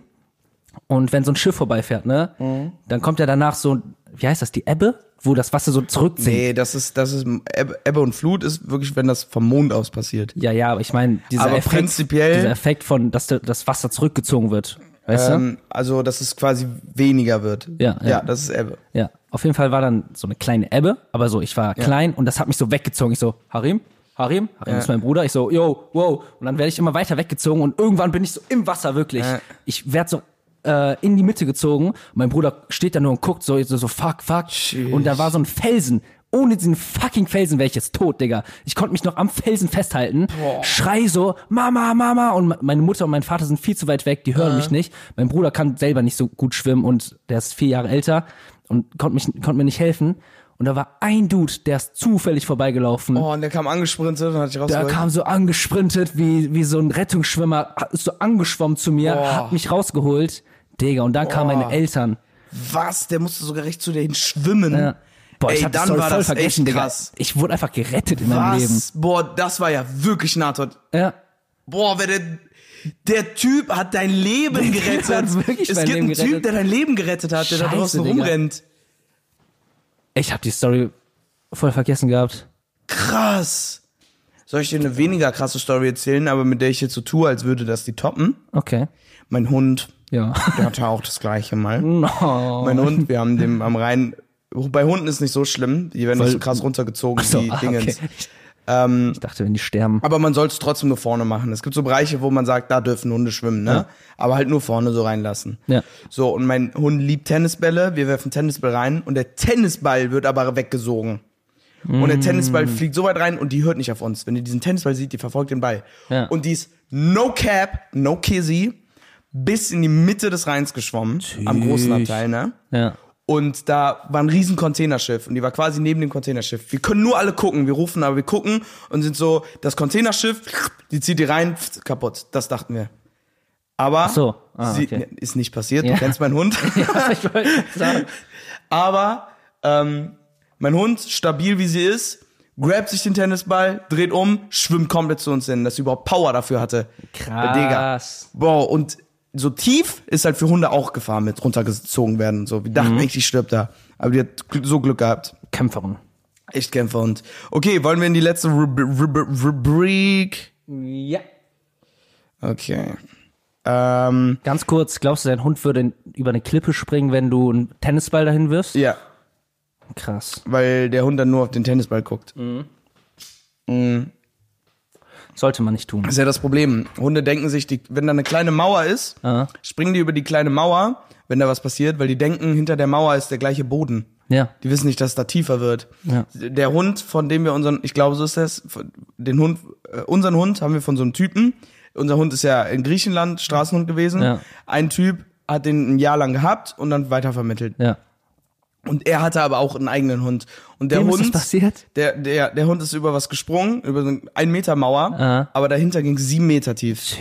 Und wenn so ein Schiff vorbeifährt, ne, Mhm. dann kommt ja danach so, wie heißt das, die Ebbe? Wo das Wasser so zurücksinkt. Nee, das ist, das ist, Ebbe Ebbe und Flut ist wirklich, wenn das vom Mond aus passiert. Ja, ja, aber ich meine, dieser Aber Effekt, dieser Effekt von, dass das Wasser zurückgezogen wird. Weißt Ähm, also, dass es quasi weniger wird. Ja, ja. Ja, das ist Ebbe. du? Ja. Auf jeden Fall war dann so eine kleine Ebbe, aber so, ich war klein und das hat mich so weggezogen. Ich so, Harim? Harim? Harim Ja. ist mein Bruder. Ich so, yo, wow. Und dann werde ich immer weiter weggezogen und irgendwann bin ich so im Wasser wirklich. Ja. Ich werde so äh, in die Mitte gezogen. Mein Bruder steht da nur und guckt so, so, so fuck, fuck. Tschüss. Und da war so ein Felsen. Ohne diesen fucking Felsen wäre ich jetzt tot, Digga. Ich konnte mich noch am Felsen festhalten. Schrei so, Mama, Mama. Und me- meine Mutter und mein Vater sind viel zu weit weg, die hören mich nicht. Mein Bruder kann selber nicht so gut schwimmen und der ist vier Jahre älter und konnte, mich, konnte mir nicht helfen. und da war ein Dude, der ist zufällig vorbeigelaufen. Oh, und der kam angesprintet und hat dich Der rausgeholt. kam so angesprintet, wie, wie so ein Rettungsschwimmer, ist so angeschwommen zu mir, Boah. hat mich rausgeholt. Digga, und dann kamen meine Eltern. Was? Der musste sogar recht zu dir hin schwimmen. Ja. Boah, ich Ey, hab dann Story war voll das vergessen, echt Digga. krass. Ich wurde einfach gerettet in meinem Leben. Was? Boah, das war ja wirklich Nahtod. Ja. Boah, wer der, der Typ hat dein Leben Der gerettet. hat wirklich es mein gibt Leben einen Typ, gerettet. der dein Leben gerettet hat, der da Scheiße, draußen Digga. rumrennt. Ich habe die Story voll vergessen gehabt. Krass. Soll ich dir eine weniger krasse Story erzählen, aber mit der ich jetzt so tue, als würde das die toppen? Okay. Mein Hund, Ja. der hatte auch das gleiche mal. No. Mein Hund, wir haben dem am Rhein. Bei Hunden ist nicht so schlimm, die werden nicht so krass runtergezogen so, ah, Dingens. okay. Ich dachte, wenn die sterben. Aber man soll es trotzdem nur vorne machen. Es gibt so Bereiche, wo man sagt, da dürfen Hunde schwimmen, ne? Aber halt nur vorne so reinlassen. Ja. So, und mein Hund liebt Tennisbälle, wir werfen Tennisball rein und der Tennisball wird aber weggesogen. Und der Mm. Tennisball fliegt so weit rein und die hört nicht auf uns. Wenn die diesen Tennisball sieht, die verfolgt den Ball. Ja. Und die ist no cap, no kizzy, bis in die Mitte des Rheins geschwommen. Am großen Abteil, ne? Ja. Und da war ein riesen Containerschiff und die war quasi neben dem Containerschiff. Wir können nur alle gucken, wir rufen, aber wir gucken und sind so, das Containerschiff, die zieht die rein, kaputt. Das dachten wir. Aber Ach so. Ah, sie, okay. ist nicht passiert, Ja. du kennst meinen Hund. ja ich wollte sagen. aber ähm, mein Hund, stabil wie sie ist, grabt sich den Tennisball, dreht um, schwimmt komplett zu uns hin, dass sie überhaupt Power dafür hatte. Digga. Krass. Boah, und so tief ist halt für Hunde auch Gefahr mit runtergezogen werden und so. Wir dachten echt, die stirbt da. Aber die hat so Glück gehabt. Kämpferin. Echt Kämpferhund. Okay, wollen wir in die letzte Rub Rub Rubrik? Ja. Okay. Ähm, Ganz kurz, glaubst du, dein Hund würde über eine Klippe springen, wenn du einen Tennisball dahin wirfst? ja, Krass. weil der Hund dann nur auf den Tennisball guckt. Sollte man nicht tun. Das ist ja das Problem. Hunde denken sich, die, wenn da eine kleine Mauer ist, Ah. springen die über die kleine Mauer, wenn da was passiert, weil die denken, hinter der Mauer ist der gleiche Boden. Ja. Die wissen nicht, dass es da tiefer wird. Ja. Der Hund, von dem wir unseren, ich glaube, so ist das, den Hund, äh, unseren Hund haben wir von so einem Typen. Unser Hund ist ja in Griechenland Straßenhund gewesen. Ja. Ein Typ hat den ein Jahr lang gehabt und dann weitervermittelt. Ja. Und er hatte aber auch einen eigenen Hund. Und der Dem ist Hund, das passiert? der, der, der Hund ist über was gesprungen, über so ein Meter Mauer, Ah. aber dahinter ging sieben Meter tief.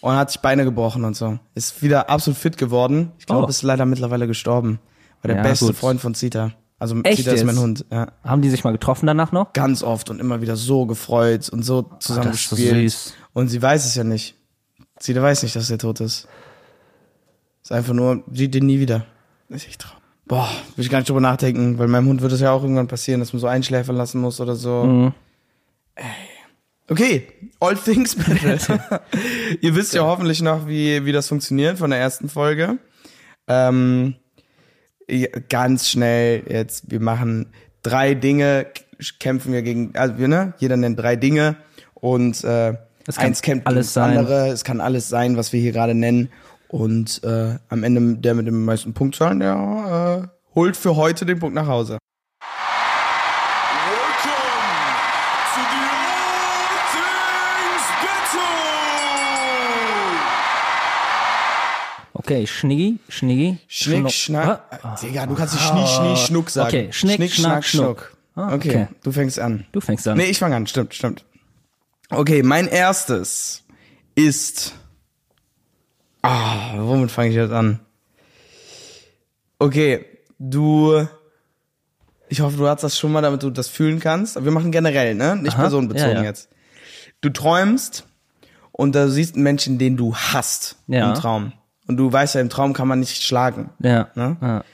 Und hat sich Beine gebrochen und so. Ist wieder absolut fit geworden. Ich glaube, Oh. ist leider mittlerweile gestorben. War der Ja, beste gut. Freund von Zita. Also Echt Zita ist mein? Hund. Ja. Haben die sich mal getroffen danach noch? Ganz oft und immer wieder so gefreut und so zusammen ist so gespielt. süß. Und sie weiß es ja nicht. Zita weiß nicht, dass er tot ist. Ist einfach nur, sieht den nie wieder. Ist echt traurig. Boah, will ich gar nicht drüber nachdenken, weil meinem Hund wird es ja auch irgendwann passieren, dass man so einschläfern lassen muss oder so. Mhm. Ey. Okay, All Things Battle. Ihr wisst ja hoffentlich noch, wie, wie das funktioniert von der ersten Folge. Ähm, ganz schnell jetzt, wir machen drei Dinge, kämpfen wir gegen, also wir, ne? Jeder nennt drei Dinge und äh, eins kämpft alles das andere, es kann alles sein, was wir hier gerade nennen. Und äh, am Ende der mit den meisten Punktzahlen, der äh, holt für heute den Punkt nach Hause. Okay, Schniggi, Schniggi. Schnick, Schnuck. schnack. Ah, Digga, du kannst nicht schnie, schnie, schnuck sagen. Okay, Schnick, Schnack, Schnuck. Ah, okay. okay. du fängst an. Du fängst an. Nee, ich fange an, stimmt, stimmt. Okay, mein erstes ist. Ah, womit fange ich jetzt an? Okay, du. Ich hoffe, du hast das schon mal, damit du das fühlen kannst. Wir machen generell, ne? Nicht Aha, personenbezogen ja, ja. jetzt. Du träumst und da siehst einen Menschen, den du hasst Ja. im Traum. Und du weißt ja, im Traum kann man nicht schlagen. Ja. Ne? ja.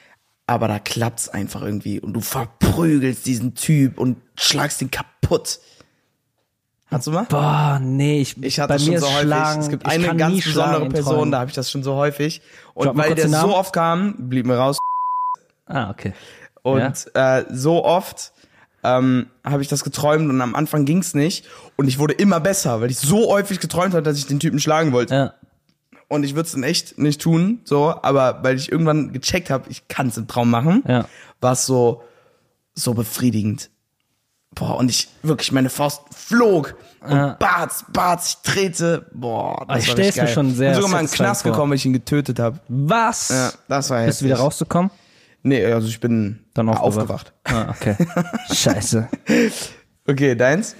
aber da klappt's einfach irgendwie und du verprügelst diesen Typ und schlagst ihn kaputt. Hast du mal? Boah, nee, ich, Ich hatte bei das schon mir so häufig. Schlagen, es gibt eine ganz besondere in Person, da habe ich das schon so häufig. Und Drop weil der so oft kam, blieb mir raus. Ah, okay. Und äh, so oft ähm, habe ich das geträumt und am Anfang ging's nicht. Und ich wurde immer besser, weil ich so häufig geträumt habe, dass ich den Typen schlagen wollte. Ja. Und ich würde es dann echt nicht tun, so, aber weil ich irgendwann gecheckt habe, ich kann es im Traum machen, Ja. war es so, so befriedigend. Boah, und ich wirklich, meine Faust flog und Ja. Barz, Barz, ich trete, boah, das ich war stell's richtig mir schon sehr Ich bin sogar mal in den Knast vor. gekommen, weil ich ihn getötet habe. Was? Ja, das war Bist du wieder heftig. rauszukommen? Nee, also ich bin Dann aufgewacht. Ah, okay. Scheiße. Okay, deins?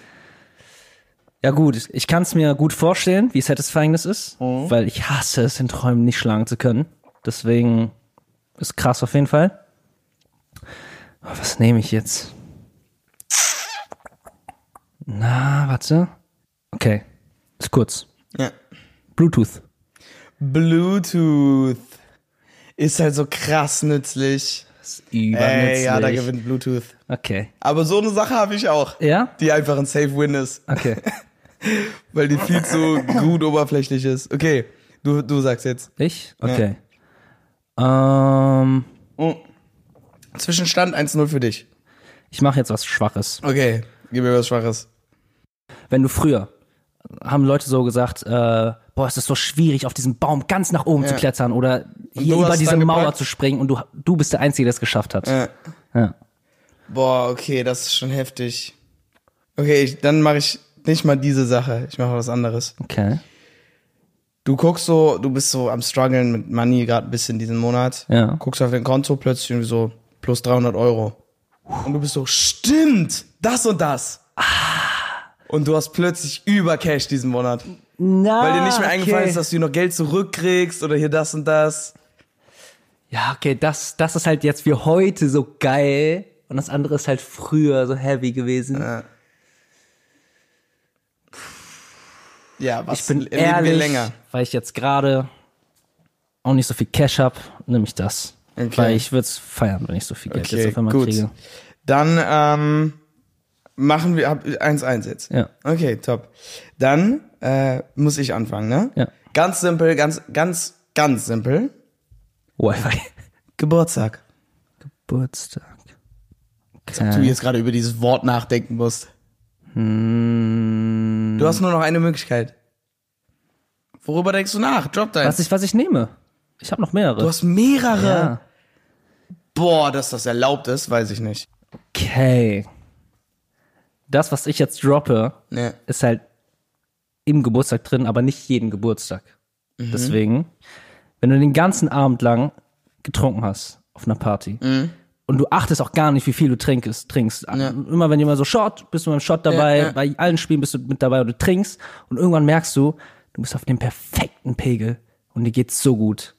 Ja gut, ich kann es mir gut vorstellen, wie satisfying das ist, Mhm. weil ich hasse es, in Träumen nicht schlagen zu können. Deswegen ist krass auf jeden Fall. Aber was nehme ich jetzt? Na, warte. Okay, ist kurz. Ja. Bluetooth. Bluetooth ist halt so krass nützlich. Ist Ey, ja, da gewinnt Bluetooth. Okay. Aber so eine Sache habe ich auch. Ja? Die einfach ein Safe Win ist, Okay. weil die viel zu gut oberflächlich ist. Okay, du, du sagst jetzt. Ich? Okay. Ähm, Oh. Zwischenstand 1-0 für dich. ich mache jetzt was Schwaches. Okay, gib mir was Schwaches. Wenn du früher haben Leute so gesagt, äh, boah, es ist so schwierig, auf diesen Baum ganz nach oben zu Ja. klettern oder hier über diese Mauer gepackt? zu springen und du, du bist der Einzige, der es geschafft hat. Ja. Ja. Boah, okay, das ist schon heftig. Okay, ich, dann mache ich nicht mal diese Sache. Ich mache was anderes. Okay. Du guckst so, du bist so am struggeln mit Money gerade ein bisschen diesen Monat. Ja. Guckst auf dein Konto, plötzlich irgendwie so plus 300 Euro. Und du bist so, stimmt, das und das. Und du hast plötzlich über Cash diesen Monat. Na, Weil dir nicht mehr eingefallen okay. ist, dass du noch Geld zurückkriegst oder hier das und das. Ja, okay, das, das ist halt jetzt für heute so geil und das andere ist halt früher so heavy gewesen. Ja, was ich bin ehrlich, länger? weil ich jetzt gerade auch nicht so viel Cash hab, nehme ich das. Okay. Weil ich würde es feiern, wenn ich so viel Geld Okay, jetzt auf einmal gut. kriege. Dann ähm, machen wir ab 1-1 jetzt. Ja. Okay, top. Dann äh, muss ich anfangen, ne? Ja. Ganz simpel, ganz, ganz, ganz simpel. Wi-Fi. Geburtstag. Geburtstag. Du jetzt gerade über dieses Wort nachdenken musst. Du hast nur noch eine Möglichkeit. Worüber denkst du nach? Drop deins. Was ich, was ich nehme. Ich habe noch mehrere. du hast mehrere. ja. Boah, dass das erlaubt ist, weiß ich nicht. Okay. Das, was ich jetzt droppe, Ne. ist halt im Geburtstag drin, aber nicht jeden Geburtstag. Mhm. Deswegen, wenn du den ganzen Abend lang getrunken hast auf einer Party Mhm. und du achtest auch gar nicht, wie viel du trinkst, trinkst. Immer wenn jemand so Shot, bist du beim Shot dabei, Ja, ja. bei allen Spielen bist du mit dabei und du trinkst und irgendwann merkst du, du bist auf dem perfekten Pegel und dir geht's so gut.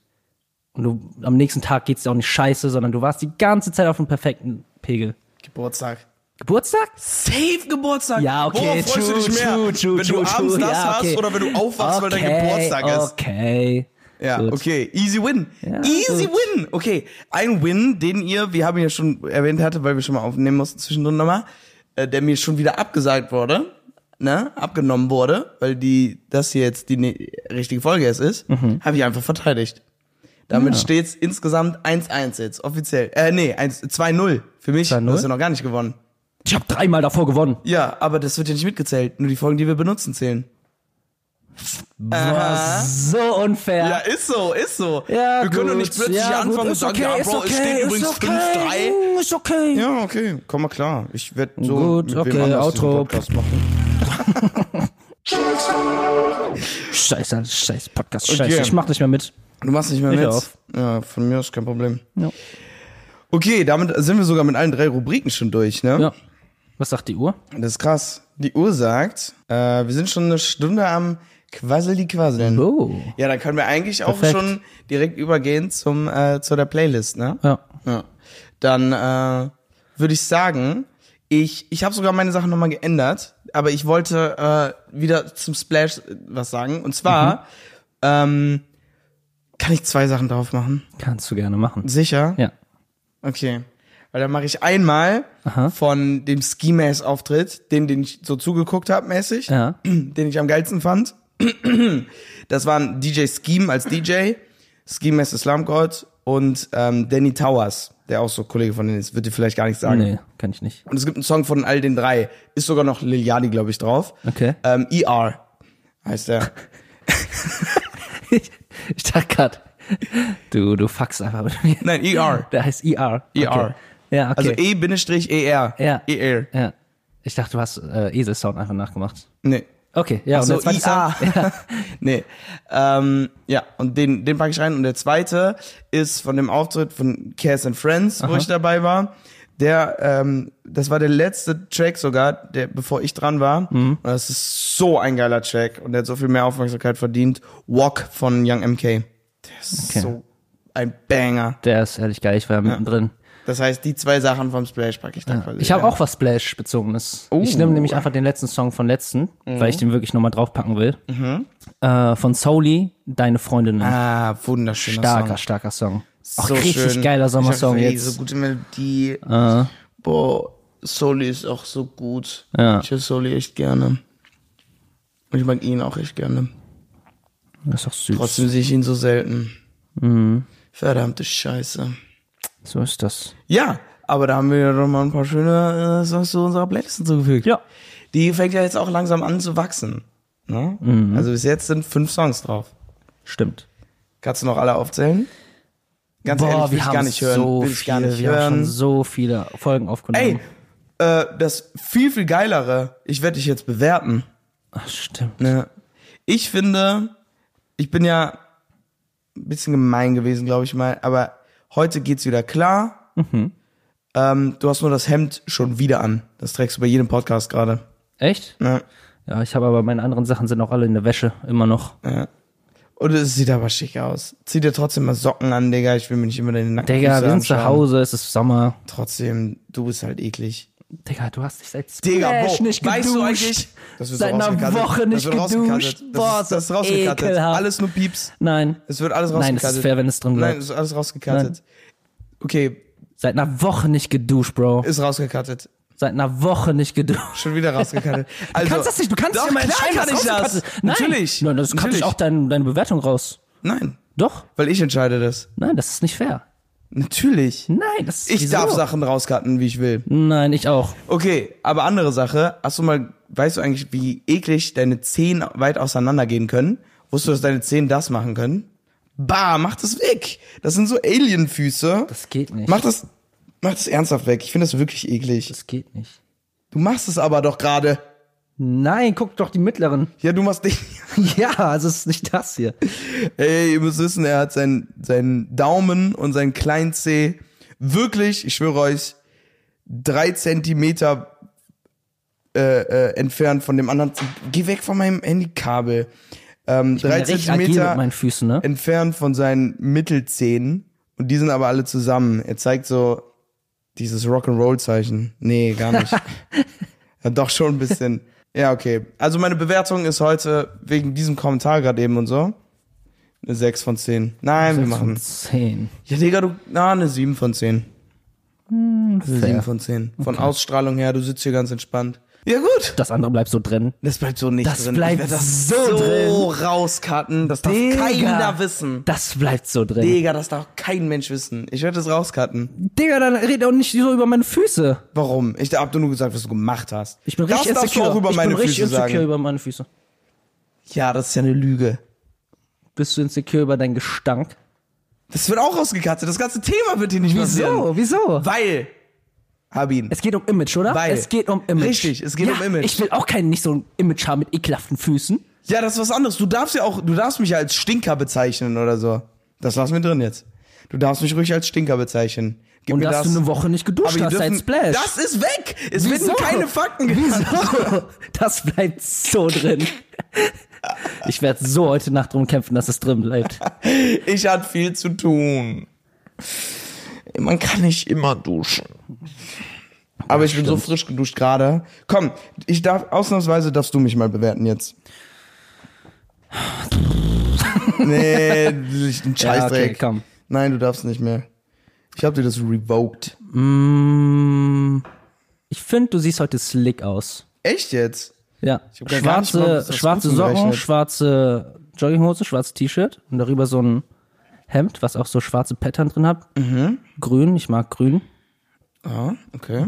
Und du, am nächsten Tag geht's dir auch nicht scheiße, sondern du warst die ganze Zeit auf dem perfekten Pegel. Geburtstag. Geburtstag? Safe Geburtstag. Ja, okay, Worauf freust true, du dich mehr? true, true, wenn true, du abends true, das ja, okay. hast oder wenn du aufwachst, weil dein Okay, Geburtstag ist. Okay. Ja, Gut. okay. Easy win. Ja, Easy gut. win. Okay. Ein Win, den ihr, wir haben ja schon erwähnt hatte, weil wir schon mal aufnehmen mussten zwischendrin nochmal, äh, der mir schon wieder abgesagt wurde, ne, abgenommen wurde, weil die, das hier jetzt die ne richtige Folge jetzt ist, Mhm. habe ich einfach verteidigt. Damit Ja. steht's insgesamt 1-1 jetzt, offiziell. Äh, nee, 1 2-0. Für mich, 2-0? du hast ja noch gar nicht gewonnen. Ich habe dreimal davor gewonnen. Ja, aber das wird ja nicht mitgezählt. Nur die Folgen, die wir benutzen, zählen. Was? So unfair. Ja, ist so, ist so. Ja, wir können doch gut. nicht plötzlich ja, anfangen gut, und sagen, okay, ja, Bro, okay, es steht übrigens okay, 5-3. mm, Ist okay. Ja, okay, komm mal klar. Ich werde so Gut, mit okay, wem anders diesen Outro. Podcast machen. Scheiße, scheiß Podcast, Okay. scheiße. Ich mach nicht mehr mit. Du machst nicht mehr Ich mit? auf. Ja, von mir aus kein Problem. Ja. Okay, damit sind wir sogar mit allen drei Rubriken schon durch, ne? ja. Was sagt die Uhr? Das ist krass. Die Uhr sagt, äh, wir sind schon eine Stunde am Quasseli quasseln. Oh. Ja, dann können wir eigentlich auch Perfekt. schon direkt übergehen zum äh, zu der Playlist, ne? Ja. Ja. Dann äh, würde ich sagen, ich, ich habe sogar meine Sachen nochmal geändert, aber ich wollte äh, wieder zum Splash äh, was sagen. Und zwar ähm, kann ich zwei Sachen drauf machen. Kannst du gerne machen. Sicher? Ja. Okay. Weil dann mache ich einmal Aha. von dem Ski Mask Auftritt, den, den ich so zugeguckt habe mäßig, Ja. den ich am geilsten fand. Das waren DJ Scheme als DJ, Ski Mask Islamgott und ähm, Danny Towers, der auch so Kollege von denen ist, wird dir vielleicht gar nicht sagen. Nee, kann ich nicht. Und es gibt einen Song von all den drei, ist sogar noch Lil Yachty, glaube ich, drauf. Okay. Ähm, ER heißt der. Ich, ich dachte grad, du, du fuckst einfach mit mir. Nein, ER. Der heißt ER. Okay. Ja, okay. Also E-ER. Ja. ER. ja. Ich dachte, du hast äh, Esel-Sound einfach nachgemacht. Nee. Okay, ja, Ach so, und der zweite IA. Ja. Nee. Ähm, ja, und den, den packe ich rein. Und der zweite ist von dem Auftritt von Cass and Friends, wo ich dabei war. Der, ähm, das war der letzte Track sogar, der, bevor ich dran war. Mhm. Und das ist so ein geiler Track. Und der hat so viel mehr Aufmerksamkeit verdient. Walk von Young MK. Der ist Okay. so ein Banger. Der ist ehrlich geil, ich war ja mittendrin. Das heißt, die zwei Sachen vom Splash packe ich da quasi. Ich habe auch was Splash-bezogenes. Oh. Ich nehme nämlich einfach den letzten Song von letzten, Mhm. weil ich den wirklich nochmal draufpacken will. Äh, von Souli, Deine Freundinnen. Ah, wunderschöner starker, Song. starker Song. Auch so richtig schön. geiler Sommersong ich hab, jetzt. So gute Melodie. Äh, Boah, Soli ist auch so gut. Ja. Ich höre Soli echt gerne. Und ich mag ihn auch echt gerne. das ist doch süß. Trotzdem sehe ich ihn so selten. Mhm. Verdammte Scheiße. So ist das. Ja, aber da haben wir ja doch mal ein paar schöne äh, Songs zu unserer Playlist hinzugefügt. Ja. Die fängt ja jetzt auch langsam an zu wachsen. Ne? Mhm. Also bis jetzt sind fünf Songs drauf. Stimmt. Kannst du noch alle aufzählen? Ganz ehrlich, will ich gar nicht hören. so will ich gar viele, nicht wir haben schon hören. so viele Folgen aufgenommen. Ey, äh, das viel, viel geilere, ich werde dich jetzt bewerten. Ach, stimmt. Ne? Ich finde, ich bin ja ein bisschen gemein gewesen, glaube ich mal, aber heute geht's wieder klar. Mhm. Ähm, du hast nur das Hemd schon wieder an. Das trägst du bei jedem Podcast gerade. Echt? Ne? Ja, ich habe aber meine anderen Sachen sind auch alle in der Wäsche, immer noch. Und es sieht aber schick aus. Zieh dir trotzdem mal Socken an, Digga. Ich will mir nicht immer deine nackten Digga, wir sind zu. Hause, es ist Sommer. Trotzdem, du bist halt eklig. Digga, du hast dich seit Digga, Splash Bro, nicht geduscht. weißt du eigentlich? Das wird Seit einer rausgecuttet. Woche nicht das geduscht. Boah, Das ist, das ist so rausgecuttet. ekelhaft. Alles nur Pieps. Nein, Es wird alles Nein, rausgecuttet. das ist fair, wenn es drin bleibt. Nein, es ist alles rausgecuttet. Okay, seit einer Woche nicht geduscht, Bro. ist rausgecuttet. Seit einer Woche nicht geduscht. Schon wieder rausgecuttet. Also, Du kannst das nicht, du kannst doch, dir mal entscheiden, kann ich das. rausgekattet. Nein. Natürlich. Nein, das ich auch dein, deine Bewertung raus. Nein, Doch. weil ich entscheide das. Nein, das ist nicht fair. Natürlich. Nein, das ist Ich wieso? darf Sachen rauscutten, wie ich will. Nein, ich auch. Okay, aber andere Sache. Hast du mal, weißt du eigentlich, wie eklig deine Zehen weit auseinander gehen können? Wusstest du, dass deine Zehen das machen können? Bah, mach das weg. Das sind so Alienfüße. Das geht nicht. Mach das, mach das ernsthaft weg. Ich finde das wirklich eklig. Das geht nicht. Du machst es aber doch gerade. Nein, guck doch die mittleren. Ja, du machst dich. Ja, also es ist nicht das hier. Ey, ihr müsst wissen, er hat seinen, seinen Daumen und seinen kleinen Zeh wirklich, ich schwöre euch, drei Zentimeter äh, äh, entfernt von dem anderen. Geh weg von meinem Handykabel. Ähm, Ich drei Zentimeter Füßen, ne? entfernt von seinen Mittelzehen. Und die sind aber alle zusammen. Er zeigt so dieses Rock'n'Roll-Zeichen. Nee, gar nicht. ja, doch schon ein bisschen. Ja, okay. Also meine Bewertung ist heute wegen diesem Kommentar gerade eben und so. Eine 6 von 10. Nein, wir machen. Zehn. Ja, Digga, du. Na, eine 7 von 10. eine fair. 7 von 10. Von Ausstrahlung her, du sitzt hier ganz entspannt. Ja, gut. Das andere bleibt so drin. Das bleibt so nicht Das drin. bleibt ich werd das so so drin. rauscutten. Das darf Digga. keiner wissen. Das bleibt so drin. Digga, das darf kein Mensch wissen. Ich werde das rauscutten. Digga, dann red auch nicht so über meine Füße. Warum? Ich hab nur gesagt, was du gemacht hast. Ich bin das richtig darfst du insecure. auch über ich meine bin richtig Füße insecure sagen. über meine Füße. Ja, das ist ja eine Lüge. Bist du insecure über deinen Gestank? Das wird auch rausgekattet. Das ganze Thema wird hier nicht passieren. Wieso? Weil, Habin, Es geht um Image, oder? Weil- es geht um Image. Richtig, es geht ja, um Image. Ich will auch keinen nicht so ein Image haben mit ekelhaften Füßen. ja, das ist was anderes. Du darfst ja auch, du darfst mich ja als Stinker bezeichnen oder so. Das lassen wir drin jetzt. Du darfst mich ruhig als Stinker bezeichnen. Gib Und dass das. du eine Woche nicht geduscht hast seit Splash. Das ist weg. Es Wieso? werden keine Fakten genannt. Wieso? Das bleibt so drin. Ich werde so heute Nacht drum kämpfen, dass es drin bleibt. Ich hatte viel zu tun. Man kann nicht immer duschen. Aber ich bin so frisch geduscht gerade. Komm, ich darf, ausnahmsweise darfst du mich mal bewerten jetzt. nee, ein Ja, Scheißdreck. okay, komm. Nein, du darfst nicht mehr. Ich hab dir das revoked. Mm, ich finde, du siehst heute slick aus. Echt jetzt? Ja. nicht mal Schwarze, schwarze Socken, schwarze Jogginghose, schwarzes T-Shirt und darüber so ein Hemd, was auch so schwarze Pattern drin hat. Mhm. Grün, ich mag grün. Ah, okay.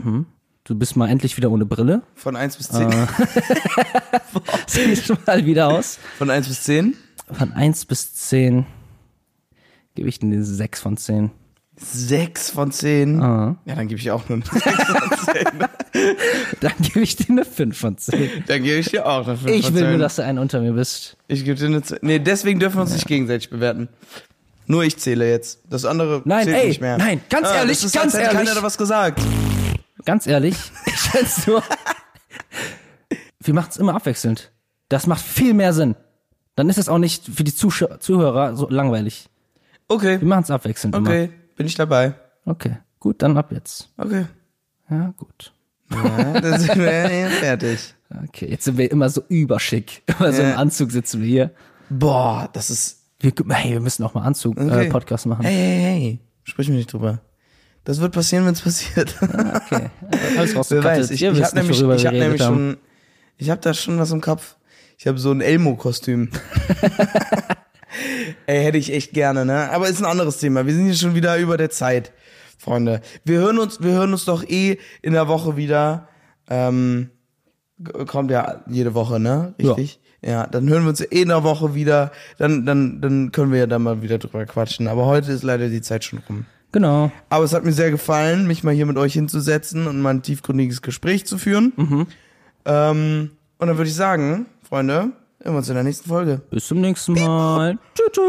Du bist mal endlich wieder ohne Brille. Von 1 bis 10. Ah. Sieht mal wieder aus. Von 1 bis 10. Von 1 bis 10 gebe ich dir eine 6 von 10. Sechs von zehn. Ah. Ja, dann gebe ich auch nur eine sechs von zehn. Dann gebe ich dir eine 5 von 10. Dann gebe ich dir auch eine fünf Ich von will zehn. nur, dass du einen unter mir bist. Ich gebe dir eine Z Nee, deswegen dürfen wir uns nicht gegenseitig bewerten. Nur ich zähle jetzt. Das andere Nein, zählt ey, nicht mehr. nein, ganz Ah, ehrlich, ist, ganz als ehrlich. keiner da was gesagt. Ganz ehrlich, ich find's nur. Wir machen's immer abwechselnd. Das macht viel mehr Sinn. Dann ist es auch nicht für die Zuschau Zuhörer so langweilig. Okay, Wir machen's abwechselnd okay, bin ich dabei. immer. Okay, gut, dann ab jetzt. Okay. Ja, gut. Ja, dann sind wir jetzt fertig. Okay, jetzt sind wir immer so überschick. Immer so im Ja. Anzug sitzen wir hier. Boah, das ist. Wir, hey, wir müssen auch mal Anzug Okay. äh, Podcast machen. Hey, hey, hey. Sprich mir nicht drüber. Das wird passieren, wenn es passiert. Okay. Alles Wer weiß, ich, ich habe nämlich, ich hab nämlich haben. schon, ich habe da schon was im Kopf. Ich habe so ein Elmo-Kostüm. Ey, hätte ich echt gerne, ne? Aber ist ein anderes Thema. Wir sind hier schon wieder über der Zeit, Freunde. Wir hören uns, wir hören uns doch eh in der Woche wieder. Ähm, kommt ja jede Woche, ne? Richtig? Ja. Dann hören wir uns eh in der Woche wieder. Dann, dann, dann können wir ja da mal wieder drüber quatschen. Aber heute ist leider die Zeit schon rum. Genau. Aber es hat mir sehr gefallen, mich mal hier mit euch hinzusetzen und mal ein tiefgründiges Gespräch zu führen. Ähm, und dann würde ich sagen, Freunde, hören wir uns in der nächsten Folge. Bis zum nächsten Mal. Tschüss.